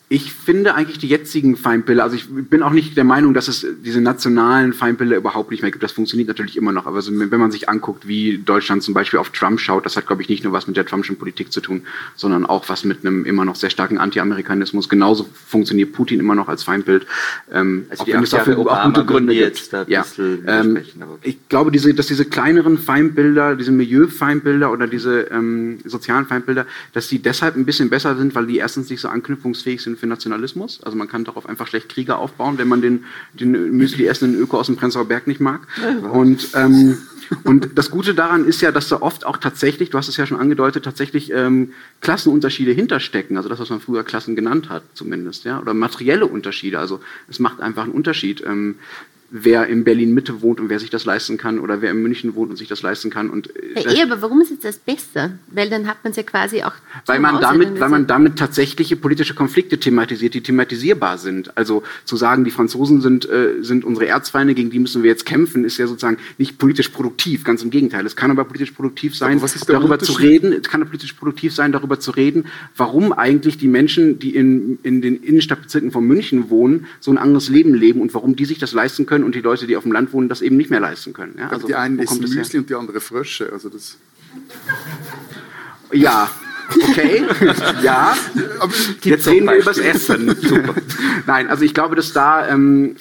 ich finde eigentlich die jetzigen Feindbilder, also ich bin auch nicht der Meinung, dass es diese nationalen Feindbilder überhaupt nicht mehr gibt. Das funktioniert natürlich immer noch. Aber also wenn man sich anguckt, wie Deutschland zum Beispiel auf Trump schaut, das hat, glaube ich, nicht nur was mit der Trumpschen Politik zu tun, sondern auch was mit einem immer noch sehr starken Anti-Amerikanismus. Genauso funktioniert Putin immer noch als Feindbild. Ähm, also auch wenn es dafür auch gute Gründe da ja. Ähm, ich glaube, diese, dass diese kleineren Feindbilder, diese Milieu-Feindbilder oder diese ähm, sozialen Feindbilder, dass die deshalb ein bisschen besser sind, weil die erstens nicht so anknüpfungsfähig sind für Nationalismus. Also man kann darauf einfach schlecht Kriege aufbauen, wenn man den, den Müsli essenden Öko aus dem Prenzlauer Berg nicht mag. Und, ähm, und das Gute daran ist ja, dass da oft auch tatsächlich, du hast es ja schon angedeutet, tatsächlich ähm, Klassenunterschiede hinterstecken. Also das, was man früher Klassen genannt hat, zumindest, ja, oder materielle Unterschiede. Also es macht einfach einen Unterschied. Ähm, wer in Berlin Mitte wohnt und wer sich das leisten kann oder wer in München wohnt und sich das leisten kann. Und, äh, ja, eh, aber warum ist jetzt das besser? Weil dann hat man es ja quasi auch. Weil man, damit, weil man damit tatsächliche politische Konflikte thematisiert, die thematisierbar sind. Also zu sagen, die Franzosen sind, äh, sind unsere Erzfeinde, gegen die müssen wir jetzt kämpfen, ist ja sozusagen nicht politisch produktiv, ganz im Gegenteil. Es kann aber politisch produktiv sein, darüber zu reden, es kann politisch produktiv sein, darüber zu reden, warum eigentlich die Menschen, die in, in den Innenstadtbezirken von München wohnen, so ein anderes Leben leben und warum die sich das leisten können können und die Leute, die auf dem Land wohnen, das eben nicht mehr leisten können. Ja? Also, die einen essen Müsli und die andere Frösche. Also das ja, okay, ja. Aber Jetzt reden wir über das Essen. [laughs] Super. Nein, also ich glaube, dass da ähm,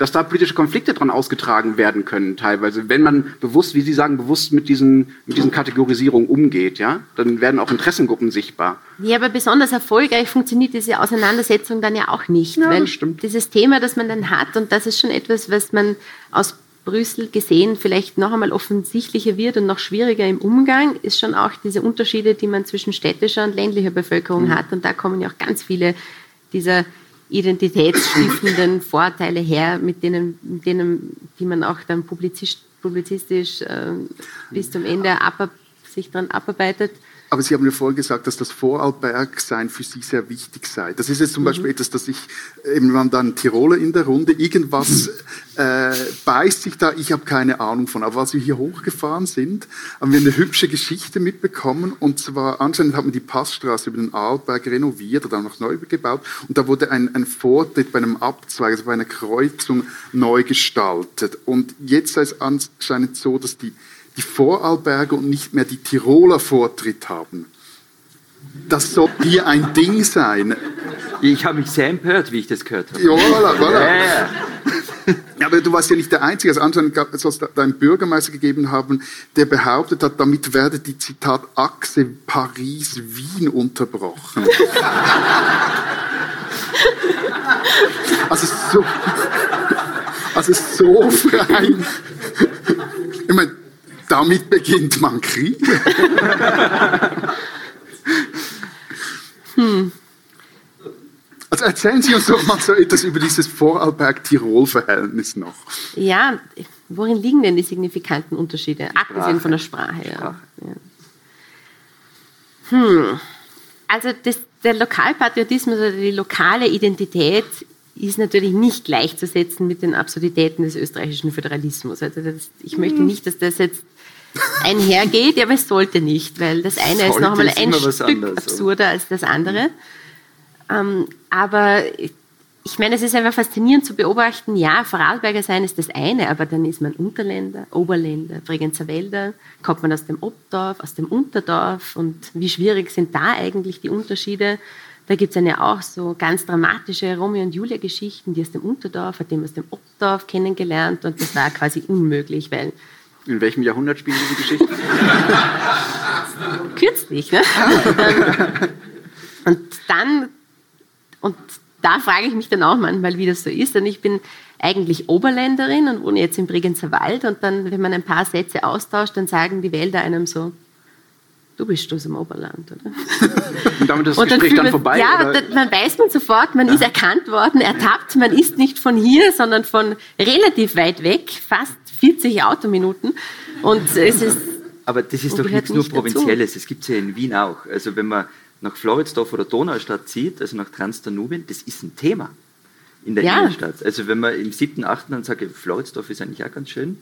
dass da politische Konflikte dran ausgetragen werden können, teilweise. Wenn man bewusst, wie Sie sagen, bewusst mit diesen, mit diesen Kategorisierungen umgeht, ja, dann werden auch Interessengruppen sichtbar. Ja, aber besonders erfolgreich funktioniert diese Auseinandersetzung dann ja auch nicht. Ja, weil das stimmt. Dieses Thema, das man dann hat, und das ist schon etwas, was man aus Brüssel gesehen vielleicht noch einmal offensichtlicher wird und noch schwieriger im Umgang, ist schon auch diese Unterschiede, die man zwischen städtischer und ländlicher Bevölkerung mhm. hat. Und da kommen ja auch ganz viele dieser identitätsstiftenden Vorteile her, mit denen, mit denen, die man auch dann publizistisch, publizistisch äh, bis zum Ende ab, sich daran abarbeitet. Aber Sie haben ja vorhin gesagt, dass das Vorarlbergsein für Sie sehr wichtig sei. Das ist jetzt zum mhm. Beispiel etwas, dass ich, eben waren dann Tiroler in der Runde, irgendwas [laughs] äh, beißt sich da, ich habe keine Ahnung von. Aber als wir hier hochgefahren sind, haben wir eine hübsche Geschichte mitbekommen. Und zwar, anscheinend hat man die Passstraße über den Arlberg renoviert oder noch neu gebaut. Und da wurde ein, ein Vortritt bei einem Abzweig, also bei einer Kreuzung neu gestaltet. Und jetzt sei es anscheinend so, dass die die Vorarlberger und nicht mehr die Tiroler Vortritt haben. Das soll hier ein Ding sein. Ich habe mich sehr empört, wie ich das gehört habe. Ja, voilà, voilà. Ja, aber du warst ja nicht der Einzige. Also anscheinend soll es da einen Bürgermeister gegeben haben, der behauptet hat, damit werde die Zitat Achse Paris-Wien unterbrochen. [laughs] also so, [laughs] also so frei. Ich meine, damit beginnt man Krieg. [laughs] hm. Also erzählen Sie uns doch mal so etwas über dieses Vorarlberg-Tirol-Verhältnis noch. Ja, worin liegen denn die signifikanten Unterschiede, abgesehen von der Sprache? Ja. Ja. Hm. Also das, der Lokalpatriotismus oder die lokale Identität ist natürlich nicht gleichzusetzen mit den Absurditäten des österreichischen Föderalismus. Also das, ich möchte nicht, dass das jetzt einhergeht, ja, aber es sollte nicht, weil das eine sollte ist noch einmal ein Stück absurder als das andere. Ähm, aber ich meine, es ist einfach faszinierend zu beobachten, ja, Vorarlberger sein ist das eine, aber dann ist man Unterländer, Oberländer, Bregenzer Wälder, kommt man aus dem Obdorf, aus dem Unterdorf und wie schwierig sind da eigentlich die Unterschiede? Da gibt es dann ja auch so ganz dramatische Romeo und Julia Geschichten, die aus dem Unterdorf, hat dem aus dem Obdorf kennengelernt und das war quasi unmöglich, weil in welchem Jahrhundert spielen diese Geschichten? [laughs] Kürzlich, ne? und dann, und da frage ich mich dann auch manchmal, wie das so ist. Denn ich bin eigentlich Oberländerin und wohne jetzt im Bregenzer Wald. Und dann, wenn man ein paar Sätze austauscht, dann sagen die Wälder einem so, du bist aus dem Oberland, oder? Und damit ist das und Gespräch dann, dann vorbei? Ja, oder? dann weiß man sofort, man ja. ist erkannt worden, ertappt, man ist nicht von hier, sondern von relativ weit weg, fast 40 Autominuten. Und es ist Aber das ist doch nichts nur Provinzielles, das gibt es ja in Wien auch. Also wenn man nach Floridsdorf oder Donaustadt zieht, also nach Transdanubien, das ist ein Thema in der ja. Innenstadt. Also wenn man im siebten, achten dann sagt, Floridsdorf ist eigentlich auch ganz schön,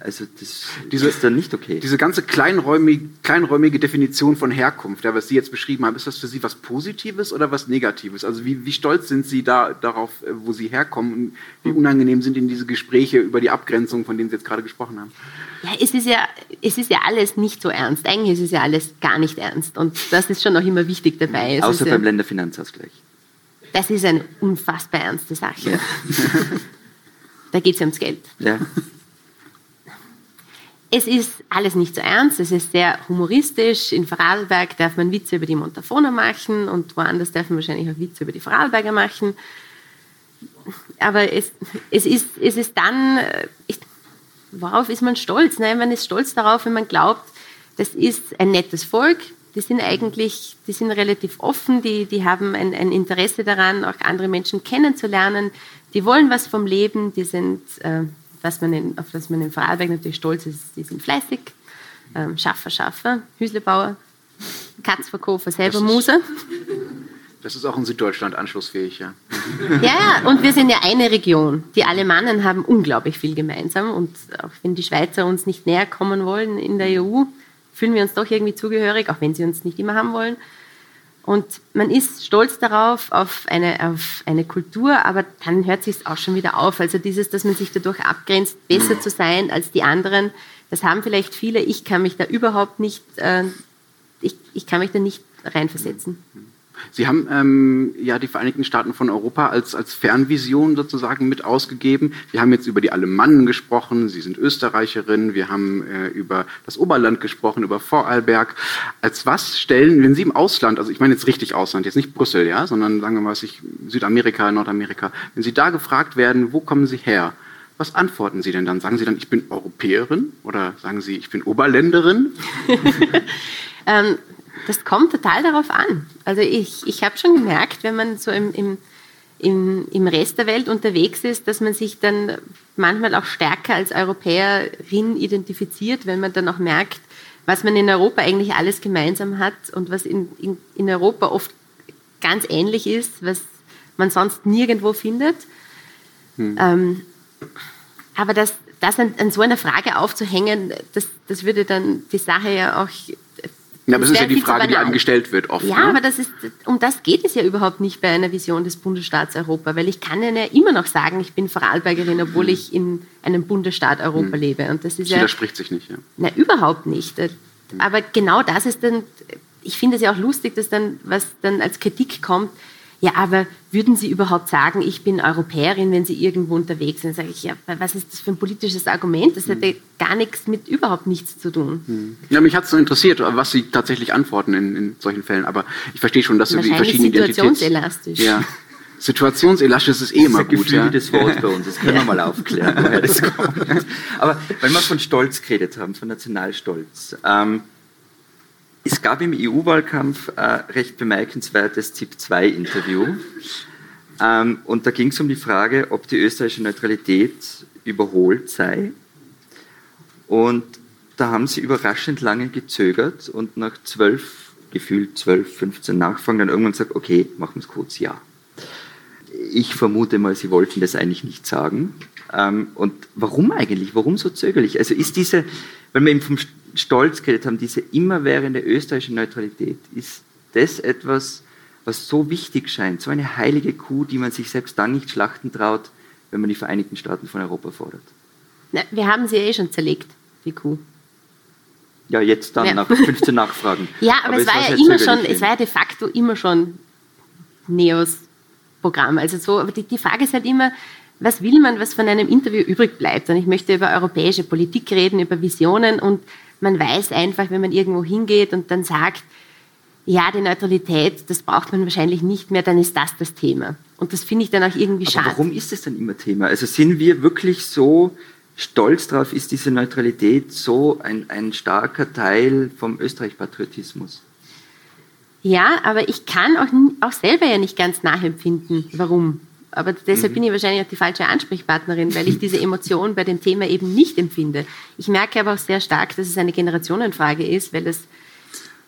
also das diese, ist dann nicht okay. Diese ganze kleinräumige, kleinräumige Definition von Herkunft, ja, was Sie jetzt beschrieben haben, ist das für Sie was Positives oder was Negatives? Also wie, wie stolz sind Sie da darauf, äh, wo Sie herkommen und wie unangenehm sind Ihnen diese Gespräche über die Abgrenzung, von denen Sie jetzt gerade gesprochen haben? Ja, es ist ja, es ist ja alles nicht so ernst. Eigentlich ist es ja alles gar nicht ernst. Und das ist schon auch immer wichtig dabei. Es Außer beim ja, Länderfinanzausgleich. Das ist eine unfassbar ernste Sache. Ja. [laughs] da geht es ja ums Geld. Ja es ist alles nicht so ernst, es ist sehr humoristisch. In Vorarlberg darf man Witze über die Montafoner machen und woanders darf man wahrscheinlich auch Witze über die Vorarlberger machen. Aber es, es, ist, es ist dann, ich, worauf ist man stolz? Nein, man ist stolz darauf, wenn man glaubt, das ist ein nettes Volk, die sind eigentlich, die sind relativ offen, die, die haben ein, ein Interesse daran, auch andere Menschen kennenzulernen, die wollen was vom Leben, die sind äh, was man in, auf das man in Vorarlberg natürlich stolz ist, die sind fleißig, ähm, Schaffer, Schaffer, Hüslebauer, Katzverkäufer, selber Muse. Das ist auch in Süddeutschland anschlussfähig, ja. Ja, und wir sind ja eine Region. Die Alemannen haben unglaublich viel gemeinsam und auch wenn die Schweizer uns nicht näher kommen wollen in der EU, fühlen wir uns doch irgendwie zugehörig, auch wenn sie uns nicht immer haben wollen. Und man ist stolz darauf, auf eine, auf eine Kultur, aber dann hört sich auch schon wieder auf. Also dieses, dass man sich dadurch abgrenzt, besser zu sein als die anderen, das haben vielleicht viele. Ich kann mich da überhaupt nicht, äh, ich, ich kann mich da nicht reinversetzen. Sie haben ähm, ja die Vereinigten Staaten von Europa als, als Fernvision sozusagen mit ausgegeben. Wir haben jetzt über die Alemannen gesprochen, Sie sind Österreicherin, wir haben äh, über das Oberland gesprochen, über Vorarlberg. Als was stellen, wenn Sie im Ausland, also ich meine jetzt richtig Ausland, jetzt nicht Brüssel, ja, sondern sagen wir mal sich Südamerika, Nordamerika, wenn Sie da gefragt werden, wo kommen Sie her? Was antworten Sie denn dann? Sagen Sie dann, ich bin Europäerin oder sagen Sie, ich bin Oberländerin? [laughs] [laughs] ähm, das kommt total darauf an. Also ich, ich habe schon gemerkt, wenn man so im, im, im, im Rest der Welt unterwegs ist, dass man sich dann manchmal auch stärker als Europäerin identifiziert, wenn man dann auch merkt, was man in Europa eigentlich alles gemeinsam hat und was in, in, in Europa oft ganz ähnlich ist, was man sonst nirgendwo findet. Hm. Ähm, aber das, das an, an, so einer Frage aufzuhängen, das, das würde dann die Sache ja auch ja, aber das ist ja die Frage, die einem gestellt wird oft. Ja, ne? aber das ist, um das geht es ja überhaupt nicht bei einer Vision des Bundesstaats Europa, weil ich kann ja immer noch sagen, ich bin Vorarlbergerin, obwohl hm. ich in einem Bundesstaat Europa hm. lebe. Und das ist das widerspricht sich nicht, ja. Na, überhaupt nicht. Hm. Aber genau das ist dann, ich finde es ja auch lustig, dass dann, was dann als Kritik kommt, ja, aber würden Sie überhaupt sagen, ich bin Europäerin, wenn Sie irgendwo unterwegs sind? Sage ich, ja, was ist das für ein politisches Argument? Das hätte gar nichts mit überhaupt nichts zu tun. Hm. Ja, mich hat es so interessiert, was Sie tatsächlich antworten in, in, solchen Fällen. Aber ich verstehe schon, dass Sie die verschiedenen situationselastisch. Ja. Situationselastisch ist eh immer gut. Das ja. des Wort bei uns, das können wir mal aufklären, woher das kommt. [laughs] Aber weil wir von Stolz geredet haben, von Nationalstolz. Ähm, es gab im EU-Wahlkampf ein recht bemerkenswertes ZIP-2-Interview. Ähm, und da ging es um die Frage, ob die österreichische Neutralität überholt sei. Und da haben sie überraschend lange gezögert und nach zwölf, gefühlt zwölf, 15 Nachfragen dann irgendwann gesagt, okay, machen wir es kurz, ja. Ich vermute mal, sie wollten das eigentlich nicht sagen. Ähm, und warum eigentlich? Warum so zögerlich? Also ist diese, weil wir eben vom Stolz geredet haben, diese immerwährende österreichische Neutralität, ist das etwas, was so wichtig scheint, so eine heilige Kuh, die man sich selbst dann nicht schlachten traut, wenn man die Vereinigten Staaten von Europa fordert? Na, wir haben sie eh schon zerlegt, die Kuh. Ja, jetzt dann ja. nach [laughs] 15 Nachfragen. ja, aber, aber es, war ja immer schon, es war ja de facto immer schon Neos Programm. Also so, aber die, die Frage ist halt immer, was will man, was von einem Interview übrig bleibt? Und ich möchte über europäische Politik reden, über Visionen und man weiß einfach, wenn man irgendwo hingeht und dann sagt, ja, die Neutralität, das braucht man wahrscheinlich nicht mehr, dann ist das das Thema. Und das finde ich dann auch irgendwie Aber schade. Warum ist das dann immer Thema? Also sind wir wirklich so stolz drauf, ist diese Neutralität so ein, ein starker Teil vom Österreich-Patriotismus? Ja, aber ich kann auch, auch selber ja nicht ganz nachempfinden, warum. Aber deshalb mhm. bin ich wahrscheinlich auch die falsche Ansprechpartnerin, weil ich diese Emotion bei dem Thema eben nicht empfinde. Ich merke aber auch sehr stark, dass es eine Generationenfrage ist, weil es,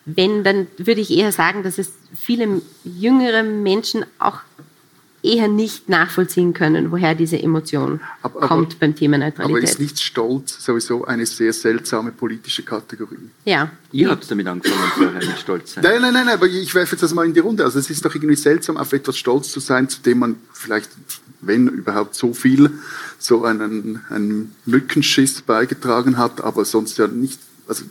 wenn, dann würde ich eher sagen, dass es viele jüngere Menschen auch eher nicht nachvollziehen können, woher diese Emotion aber, kommt beim Thema Neutralität. Aber ist nicht Stolz sowieso eine sehr seltsame politische Kategorie? Ja. Ihr habt damit angefangen, vorher nicht stolz sein. Nein, nein, nein, nein, aber ich werfe jetzt das mal in die Runde. Also es ist doch irgendwie seltsam, auf etwas stolz zu sein, zu dem man vielleicht, wenn überhaupt so viel, so einen, einen Mückenschiss beigetragen hat, aber sonst ja nicht, also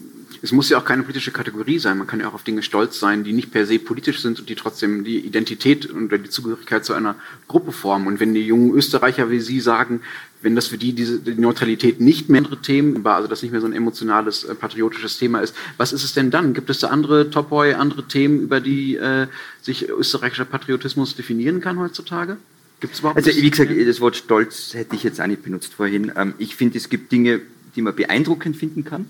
es muss ja auch keine politische Kategorie sein. Man kann ja auch auf Dinge stolz sein, die nicht per se politisch sind und die trotzdem die Identität und die Zugehörigkeit zu einer Gruppe formen. Und wenn die jungen Österreicher wie Sie sagen, wenn das für die diese die Neutralität nicht mehr andere Themen war, also das nicht mehr so ein emotionales, äh, patriotisches Thema ist, was ist es denn dann? Gibt es da andere Topboy, andere Themen, über die äh, sich österreichischer Patriotismus definieren kann heutzutage? Gibt's überhaupt also wie gesagt, das Wort Stolz hätte ich jetzt auch nicht benutzt vorhin. Ähm, ich finde, es gibt Dinge, die man beeindruckend finden kann.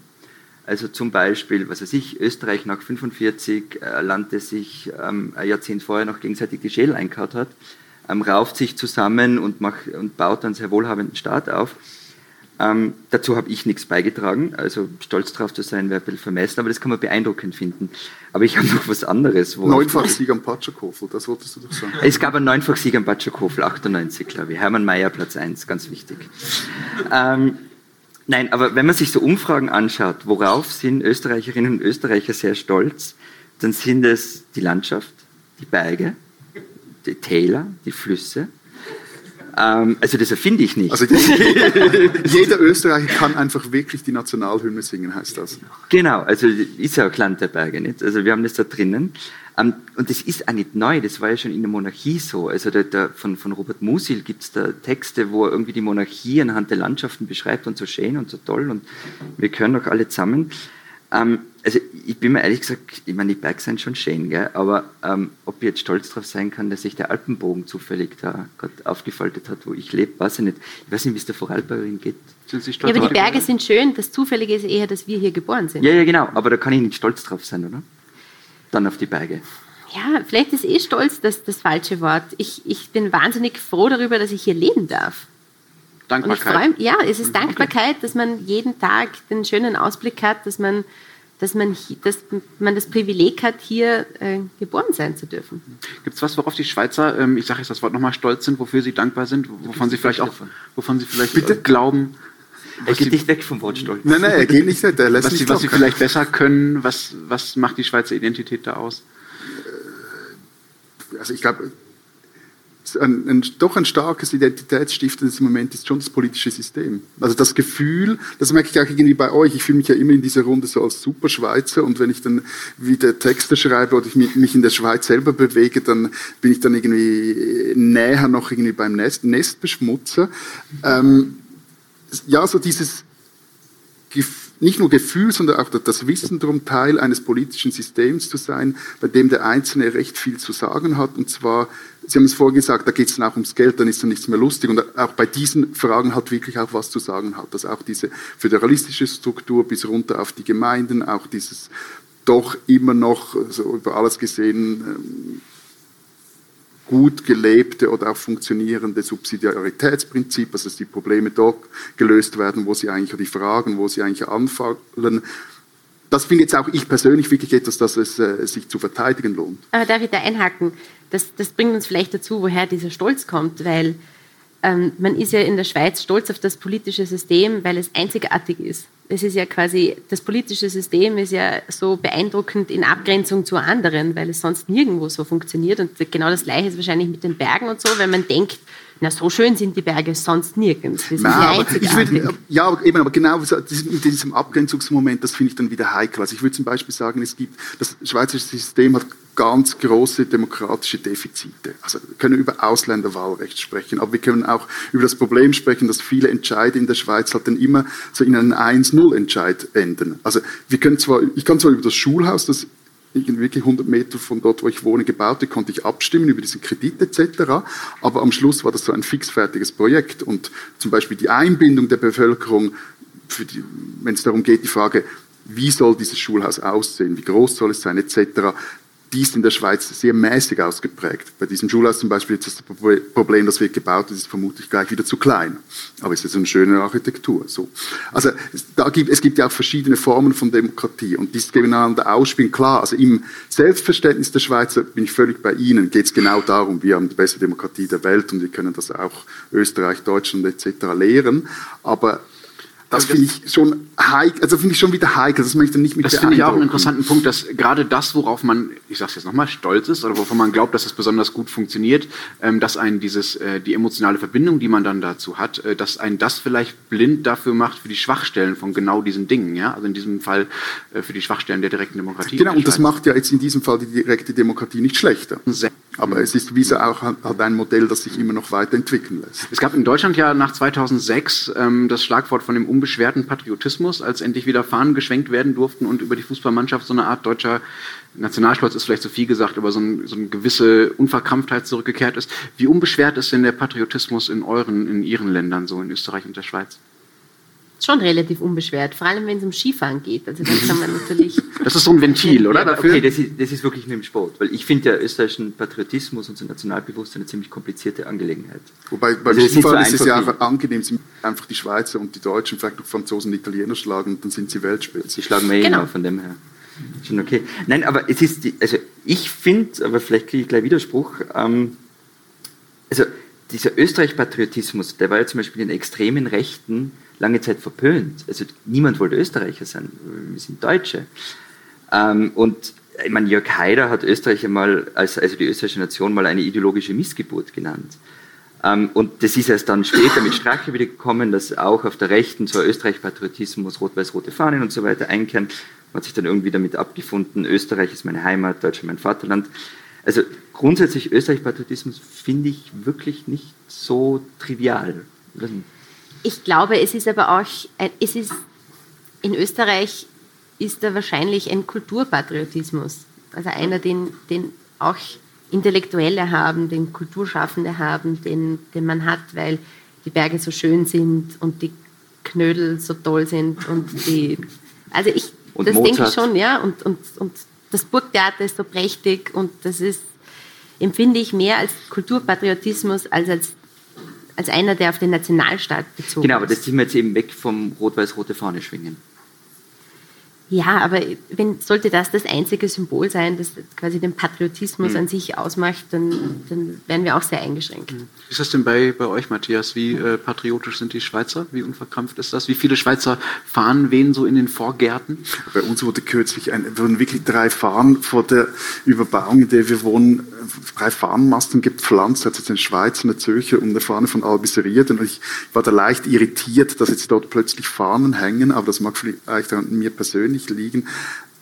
Also zum Beispiel, was weiß ich, Österreich nach 45, äh, Land, das sich ähm, ein Jahrzehnt vorher noch gegenseitig die Schädel einkaut hat, ähm, rauft sich zusammen und, macht, und baut einen sehr wohlhabenden Staat auf. Ähm, dazu habe ich nichts beigetragen, also stolz drauf zu sein wäre ein bisschen vermessen, aber das kann man beeindruckend finden. Aber ich habe noch was anderes. Neunfach Sieg am Patschakofel, das wolltest du doch sagen. Es gab einen neunfach Sieg am Patschakofel, 98 glaube ich. Hermann Mayer Platz 1, ganz wichtig. ähm, Nein, aber wenn man sich so Umfragen anschaut, worauf sind Österreicherinnen und Österreicher sehr stolz, dann sind es die Landschaft, die Berge, die Täler, die Flüsse. Ähm, also das erfinde ich nicht. Also [laughs] jeder Österreicher kann einfach wirklich die Nationalhymne singen, heißt das. Genau, also ist ja auch Land der Berge, nicht? Also wir haben das da drinnen. Ähm, und das ist auch nicht neu, das war ja schon in der Monarchie so. Also der, der, von, von Robert Musil gibt es da Texte, wo er irgendwie die Monarchie anhand der Landschaften beschreibt und so schön und so toll und wir gehören doch alle zusammen. Ähm, also ich bin mir ehrlich gesagt, ich meine, die Berge sind schon schön, gell? aber ähm, ob ich jetzt stolz darauf sein kann, dass sich der Alpenbogen zufällig da gerade aufgefaltet hat, wo ich lebe, weiß ich nicht. Ich weiß nicht, wie es der Vorarlbergerin geht. Sind Sie stolz ja, aber die Berge sind schön, das Zufällige ist eher, dass wir hier geboren sind. Ja, ja, genau, aber da kann ich nicht stolz drauf sein, oder? dann auf die Berge? Ja, vielleicht ist eh stolz das, das falsche Wort. Ich, ich bin wahnsinnig froh darüber, dass ich hier leben darf. Dankbarkeit. Freu, ja, es ist Dankbarkeit, dass man jeden Tag den schönen Ausblick hat, dass man, dass man, dass man das Privileg hat, hier äh, geboren sein zu dürfen. Gibt es was, worauf die Schweizer, ähm, ich sage jetzt das Wort nochmal, stolz sind, wofür sie dankbar sind, wovon sie vielleicht auch, wovon sie vielleicht Bitte? glauben, er geht nicht weg vom Wort Stolz. Nein, nein, er geht nicht weg. Er lässt was, sie, was sie vielleicht besser können, was, was macht die Schweizer Identität da aus? Also ich glaube, ein, ein, doch ein starkes identitätsstiftendes Moment ist schon das politische System. Also das Gefühl, das merke ich auch irgendwie bei euch, ich fühle mich ja immer in dieser Runde so als Superschweizer und wenn ich dann wieder Texte schreibe oder ich mich in der Schweiz selber bewege, dann bin ich dann irgendwie näher noch irgendwie beim Nest, Nestbeschmutzer. Ähm, ja, so dieses nicht nur Gefühl, sondern auch das Wissen darum, Teil eines politischen Systems zu sein, bei dem der Einzelne recht viel zu sagen hat. Und zwar, Sie haben es vorhin gesagt, da geht es dann auch ums Geld, dann ist dann nichts mehr lustig. Und auch bei diesen Fragen hat wirklich auch was zu sagen hat. Dass auch diese föderalistische Struktur bis runter auf die Gemeinden, auch dieses doch immer noch, so über alles gesehen, ähm, gut gelebte oder auch funktionierende Subsidiaritätsprinzip, also dass die Probleme dort gelöst werden, wo sie eigentlich, die Fragen, wo sie eigentlich anfallen. Das finde jetzt auch ich persönlich wirklich etwas, das es äh, sich zu verteidigen lohnt. Aber darf ich da einhaken? Das, das bringt uns vielleicht dazu, woher dieser Stolz kommt, weil ähm, man ist ja in der Schweiz stolz auf das politische System, weil es einzigartig ist es ist ja quasi, das politische System ist ja so beeindruckend in Abgrenzung zu anderen, weil es sonst nirgendwo so funktioniert. Und genau das Gleiche ist wahrscheinlich mit den Bergen und so, wenn man denkt, na, so schön sind die Berge sonst nirgends. Das Nein, aber ich würde, ja, eben, aber genau mit diesem Abgrenzungsmoment, das finde ich dann wieder heikel. Also ich würde zum Beispiel sagen, es gibt, das schweizerische System hat ganz große demokratische Defizite. Also wir können über Ausländerwahlrecht sprechen, aber wir können auch über das Problem sprechen, dass viele Entscheide in der Schweiz halt dann immer so in einen 1-0-Entscheid enden. Also wir können zwar, ich kann zwar über das Schulhaus, das wirklich 100 Meter von dort, wo ich wohne, gebaut, konnte ich abstimmen über diesen Kredit etc. Aber am Schluss war das so ein fixfertiges Projekt und zum Beispiel die Einbindung der Bevölkerung, wenn es darum geht, die Frage, wie soll dieses Schulhaus aussehen, wie groß soll es sein etc., die ist in der Schweiz sehr mäßig ausgeprägt. Bei diesem Schulhaus zum Beispiel ist das Problem, das wird gebaut, das ist vermutlich gleich wieder zu klein. Aber es ist eine schöne Architektur. So. Also da gibt, es gibt ja auch verschiedene Formen von Demokratie und dieses gegeneinander ausspielen, klar, also im Selbstverständnis der Schweizer bin ich völlig bei Ihnen, geht es genau darum, wir haben die beste Demokratie der Welt und wir können das auch Österreich, Deutschland etc. lehren, aber das finde ich schon heikel, also finde ich schon wieder heikel, das möchte ich nicht mit Das finde ich auch einen interessanten Punkt, dass gerade das, worauf man, ich sage es jetzt nochmal, stolz ist oder wovon man glaubt, dass es besonders gut funktioniert, ähm, dass einen dieses, äh, die emotionale Verbindung, die man dann dazu hat, äh, dass einen das vielleicht blind dafür macht für die Schwachstellen von genau diesen Dingen, ja, also in diesem Fall äh, für die Schwachstellen der direkten Demokratie. Genau, und das macht ja jetzt in diesem Fall die direkte Demokratie nicht schlechter. Aber es ist wie so auch halt ein Modell, das sich immer noch weiterentwickeln lässt. Es gab in Deutschland ja nach 2006 ähm, das Schlagwort von dem unbeschwerten Patriotismus, als endlich wieder Fahnen geschwenkt werden durften und über die Fußballmannschaft so eine Art deutscher Nationalstolz ist vielleicht zu viel gesagt, aber so, ein, so eine gewisse Unverkrampftheit zurückgekehrt ist. Wie unbeschwert ist denn der Patriotismus in euren, in Ihren Ländern, so in Österreich und der Schweiz? Schon relativ unbeschwert, vor allem wenn es um Skifahren geht. Also dann kann man natürlich. [laughs] Das ist so ein Ventil, oder? Ja, okay, das ist, das ist wirklich nur im Sport, weil ich finde ja österreichischen Patriotismus und so Nationalbewusstsein eine ziemlich komplizierte Angelegenheit. Wobei beim also Skifahren ist es ja einfach angenehm, sie einfach die Schweizer und die Deutschen, vielleicht noch Franzosen und Italiener schlagen und dann sind sie Weltspitze. Sie schlagen wir eh genau. von dem her. Schon okay. Nein, aber es ist, die, also ich finde, aber vielleicht kriege ich gleich Widerspruch, ähm, also dieser Österreich-Patriotismus, der war ja zum Beispiel in extremen Rechten lange Zeit verpönt. Also niemand wollte Österreicher sein, wir sind Deutsche. Ähm, und ich meine, Jörg Haider hat Österreich als, also die österreichische Nation, mal eine ideologische Missgeburt genannt. Ähm, und das ist erst dann später mit Strache wieder gekommen, dass auch auf der Rechten zwar Österreich-Patriotismus, rot-weiß-rote Fahnen und so weiter einkehren. Man hat sich dann irgendwie damit abgefunden, Österreich ist meine Heimat, Deutschland mein Vaterland. Also grundsätzlich Österreich-Patriotismus finde ich wirklich nicht so trivial ich glaube, es ist aber auch, es ist, in Österreich ist da wahrscheinlich ein Kulturpatriotismus. Also einer, den, den auch Intellektuelle haben, den Kulturschaffende haben, den, den man hat, weil die Berge so schön sind und die Knödel so toll sind und die, also ich, und das Mozart. denke ich schon, ja, und, und, und das Burgtheater ist so prächtig und das ist, empfinde ich mehr als Kulturpatriotismus als als als einer, der auf den Nationalstaat bezogen ist. Genau, aber das ziehen wir jetzt eben weg vom rot-weiß-rote Fahne schwingen. Ja, aber wenn, sollte das das einzige Symbol sein, das quasi den Patriotismus mhm. an sich ausmacht, dann, dann wären wir auch sehr eingeschränkt. Mhm. Wie ist das denn bei, bei euch, Matthias? Wie äh, patriotisch sind die Schweizer? Wie unverkrampft ist das? Wie viele Schweizer Fahnen wehen so in den Vorgärten? Bei uns wurde kürzlich ein, wurden wirklich drei Fahnen vor der Überbauung, in der wir wohnen, drei Fahnenmasten gepflanzt. Hat jetzt in Schweiz eine Zürcher und eine Fahne von Albiseriert. Und ich war da leicht irritiert, dass jetzt dort plötzlich Fahnen hängen, aber das mag vielleicht an mir persönlich nicht liegen.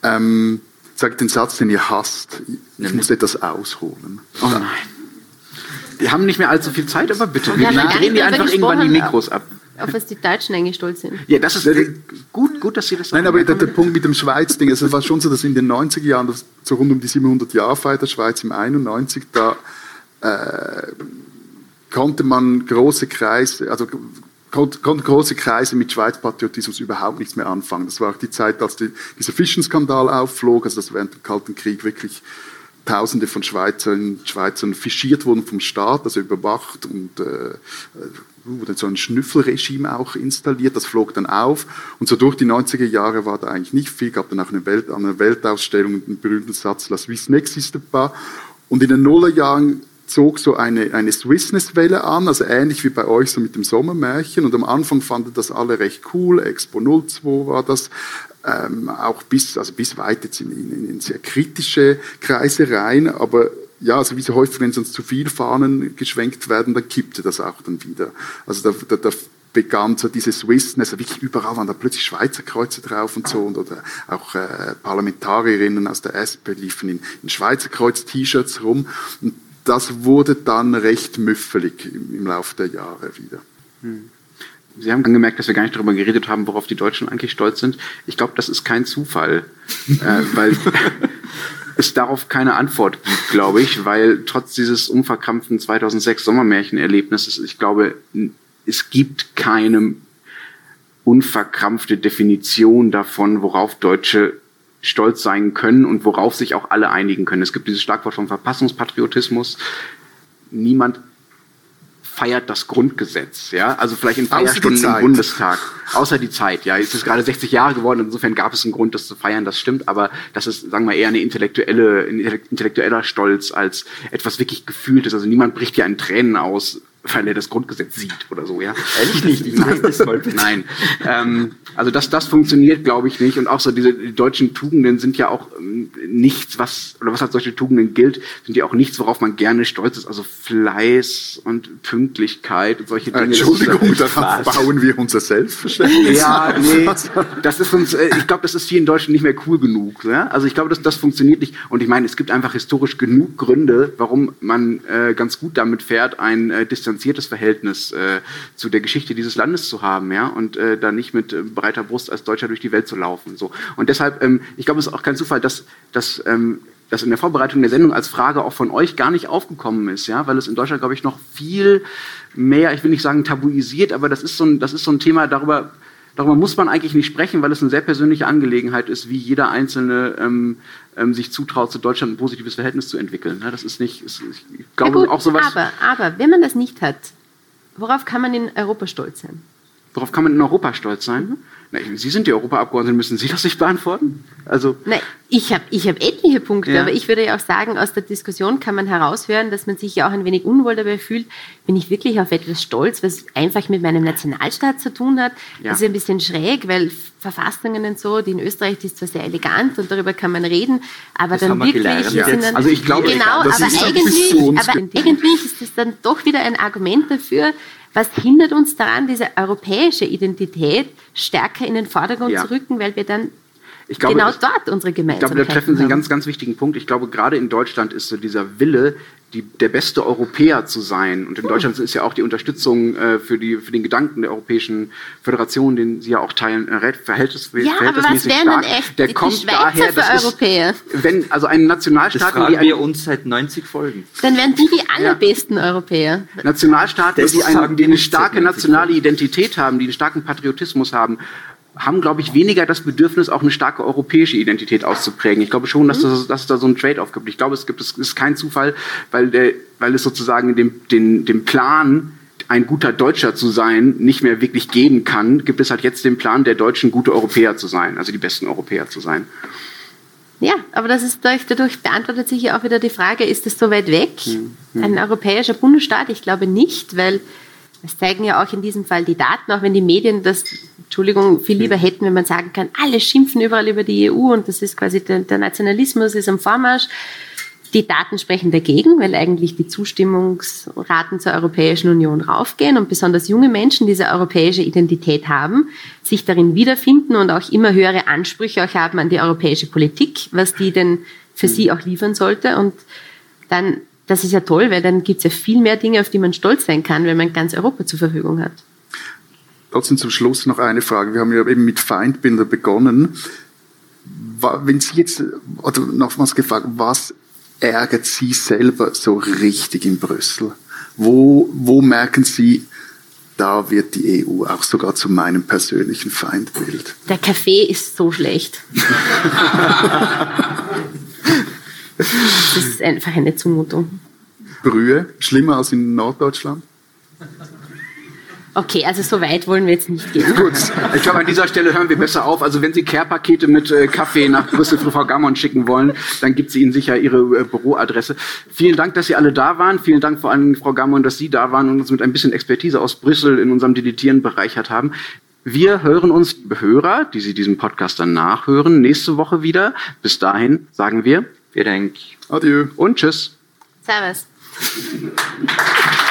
Ähm, sagt den Satz, den ihr hasst. Ich muss etwas ausholen. Oh nein. Wir haben nicht mehr allzu viel Zeit, aber bitte. Wir, wir drehen die einfach irgendwann die Mikros ab. Auf was die Deutschen eigentlich stolz sind. Ja, das ist äh, gut, gut, dass Sie das sagen. Nein, aber der, der Punkt mit dem Schweiz-Ding, also es war schon so, dass in den 90er Jahren, das, so rund um die 700-Jahr-Feier der Schweiz im 91, da äh, konnte man große Kreise, also konnten große Kreise mit Schweiz-Patriotismus überhaupt nichts mehr anfangen. Das war auch die Zeit, als die, dieser Fischenskandal aufflog, also dass während dem Kalten Krieg wirklich Tausende von Schweizern, Schweizern fischiert wurden vom Staat, also überwacht und äh, wurde so ein Schnüffelregime auch installiert, das flog dann auf. Und so durch die 90er Jahre war da eigentlich nicht viel, gab dann auch eine, Welt, eine Weltausstellung den berühmten Satz, la Suisse n'existe pas und in den Nullerjahren zog so eine, eine Swissness-Welle an, also ähnlich wie bei euch so mit dem Sommermärchen. Und am Anfang fanden das alle recht cool. Expo 02 war das. Ähm, auch bis, also bis weit jetzt in, in, in sehr kritische Kreise rein. Aber ja, also wie so häufig, wenn sonst zu viel Fahnen geschwenkt werden, dann kippte das auch dann wieder. Also da, da, da begann so diese Swissness, also wirklich überall waren da plötzlich Schweizer Kreuze drauf und so, und, oder auch äh, Parlamentarierinnen aus der SP liefen in, in Schweizer Kreuz-T-Shirts rum. Und das wurde dann recht müffelig im, im Laufe der Jahre wieder. Hm. Sie haben gemerkt, dass wir gar nicht darüber geredet haben, worauf die Deutschen eigentlich stolz sind. Ich glaube, das ist kein Zufall, [laughs] äh, weil es darauf keine Antwort gibt, glaube ich, weil trotz dieses unverkrampften 2006 Sommermärchenerlebnisses, ich glaube, es gibt keine unverkrampfte Definition davon, worauf Deutsche stolz sein können und worauf sich auch alle einigen können. Es gibt dieses Schlagwort vom Verfassungspatriotismus. Niemand feiert das Grundgesetz. Ja? Also vielleicht in Feierstunden im Bundestag. Außer die Zeit. Ja, es ist gerade 60 Jahre geworden. Insofern gab es einen Grund, das zu feiern. Das stimmt. Aber das ist, sagen wir, eher eine intellektuelle, ein intellektueller Stolz als etwas wirklich Gefühltes. Also niemand bricht ja in Tränen aus, weil er das Grundgesetz sieht oder so, ja. [laughs] Ehrlich nicht, ich meine das mal. Nein. Ähm, also das, das funktioniert, glaube ich, nicht. Und auch so diese die deutschen Tugenden sind ja auch ähm, nichts, was, oder was als solche Tugenden gilt, sind ja auch nichts, worauf man gerne stolz ist. Also Fleiß und Pünktlichkeit und solche Dinge. Entschuldigung, darauf bauen wir unser Selbstverständnis. Ja, nee, das ist uns, äh, ich glaube, das ist hier in Deutschland nicht mehr cool genug. Ja? Also ich glaube, das, das funktioniert nicht. Und ich meine, es gibt einfach historisch genug Gründe, warum man äh, ganz gut damit fährt, ein äh, distanziertes Verhältnis äh, zu der Geschichte dieses Landes zu haben, ja, und äh, da nicht mit äh, breiter Brust als Deutscher durch die Welt zu laufen. So. Und deshalb, ähm, ich glaube, es ist auch kein Zufall, dass, dass ähm, das in der Vorbereitung der Sendung als Frage auch von euch gar nicht aufgekommen ist, ja, weil es in Deutschland, glaube ich, noch viel mehr, ich will nicht sagen tabuisiert, aber das ist so ein, das ist so ein Thema, darüber, darüber muss man eigentlich nicht sprechen, weil es eine sehr persönliche Angelegenheit ist, wie jeder Einzelne ähm, ähm, sich zutraut, zu Deutschland ein positives Verhältnis zu entwicickeln. Ja, das ist nicht, ist, ich glaube gut, auch sowas. Aber, aber wenn man das nicht hat, worauf kann man in Europa stolz sein? Worauf kann man in Europa stolz sein? Na, Sie sind die Europaabgeordneten, müssen Sie das nicht beantworten? Also Nein, ich habe ich hab etliche Punkte, ja. aber ich würde ja auch sagen, aus der Diskussion kann man heraushören, dass man sich ja auch ein wenig unwohl dabei fühlt. Bin ich wirklich auf etwas stolz, was einfach mit meinem Nationalstaat zu tun hat? Ja. Das ist ein bisschen schräg, weil Verfassungen und so, die in Österreich, die ist zwar sehr elegant und darüber kann man reden, aber das dann wirklich. Gelernt, ja. dann, also ich glaube, genau, aber eigentlich, aber eigentlich ist das dann doch wieder ein Argument dafür, was hindert uns daran, diese europäische Identität stärker in den Vordergrund ja. zu rücken, weil wir dann glaube, genau dort unsere Gemeinsamkeiten Ich glaube, da treffen Sie einen ganz, ganz wichtigen Punkt. Ich glaube, gerade in Deutschland ist so dieser Wille, die, der beste Europäer zu sein. Und in hm. Deutschland ist ja auch die Unterstützung äh, für, die, für den Gedanken der Europäischen Föderation, den Sie ja auch teilen, äh, verhältnis, ja, verhältnismäßig aber was stark. Denn echt der kommt Schweizer daher, das Europäer? Ist, wenn also ein Nationalstaat, das fragen wir uns seit 90 Folgen. Dann wären die die allerbesten ja. Europäer. Nationalstaaten, die, die eine starke nationale Identität haben, die einen starken Patriotismus haben, haben, glaube ich, weniger das Bedürfnis, auch eine starke europäische Identität auszuprägen. Ich glaube schon, dass, mhm. das, dass es da so ein Trade-off gibt. Ich glaube, es gibt, es ist kein Zufall, weil, der, weil es sozusagen dem, den, dem Plan, ein guter Deutscher zu sein, nicht mehr wirklich geben kann, gibt es halt jetzt den Plan, der Deutschen gute Europäer zu sein, also die besten Europäer zu sein. Ja, aber das ist dadurch, dadurch beantwortet sich ja auch wieder die Frage, ist es so weit weg? Mhm. Ein europäischer Bundesstaat? Ich glaube nicht, weil es zeigen ja auch in diesem Fall die Daten, auch wenn die Medien das Entschuldigung, viel lieber hätten, wenn man sagen kann, alle schimpfen überall über die EU und das ist quasi der, der Nationalismus ist am Vormarsch. Die Daten sprechen dagegen, weil eigentlich die Zustimmungsraten zur Europäischen Union raufgehen und besonders junge Menschen diese europäische Identität haben, sich darin wiederfinden und auch immer höhere Ansprüche auch haben an die europäische Politik, was die denn für sie auch liefern sollte. Und dann, das ist ja toll, weil dann gibt es ja viel mehr Dinge, auf die man stolz sein kann, wenn man ganz Europa zur Verfügung hat. Trotzdem zum Schluss noch eine Frage. Wir haben ja eben mit Feindbilder begonnen. Wenn Sie jetzt, oder nochmals gefragt, was ärgert Sie selber so richtig in Brüssel? Wo, wo merken Sie, da wird die EU auch sogar zu meinem persönlichen Feindbild? Der Kaffee ist so schlecht. [laughs] das ist einfach eine Zumutung. Brühe, schlimmer als in Norddeutschland? Okay, also so weit wollen wir jetzt nicht gehen. Gut, ich glaube, an dieser Stelle hören wir besser auf. Also wenn Sie Care-Pakete mit äh, Kaffee nach Brüssel für Frau Gammon schicken wollen, dann gibt sie Ihnen sicher Ihre äh, Büroadresse. Vielen Dank, dass Sie alle da waren. Vielen Dank vor allem, Frau Gammon, dass Sie da waren und uns mit ein bisschen Expertise aus Brüssel in unserem Deletieren bereichert haben. Wir hören uns, Hörer, die Sie diesen Podcast dann nachhören, nächste Woche wieder. Bis dahin sagen wir, vielen Dank. Adieu. Und tschüss. Servus. [laughs]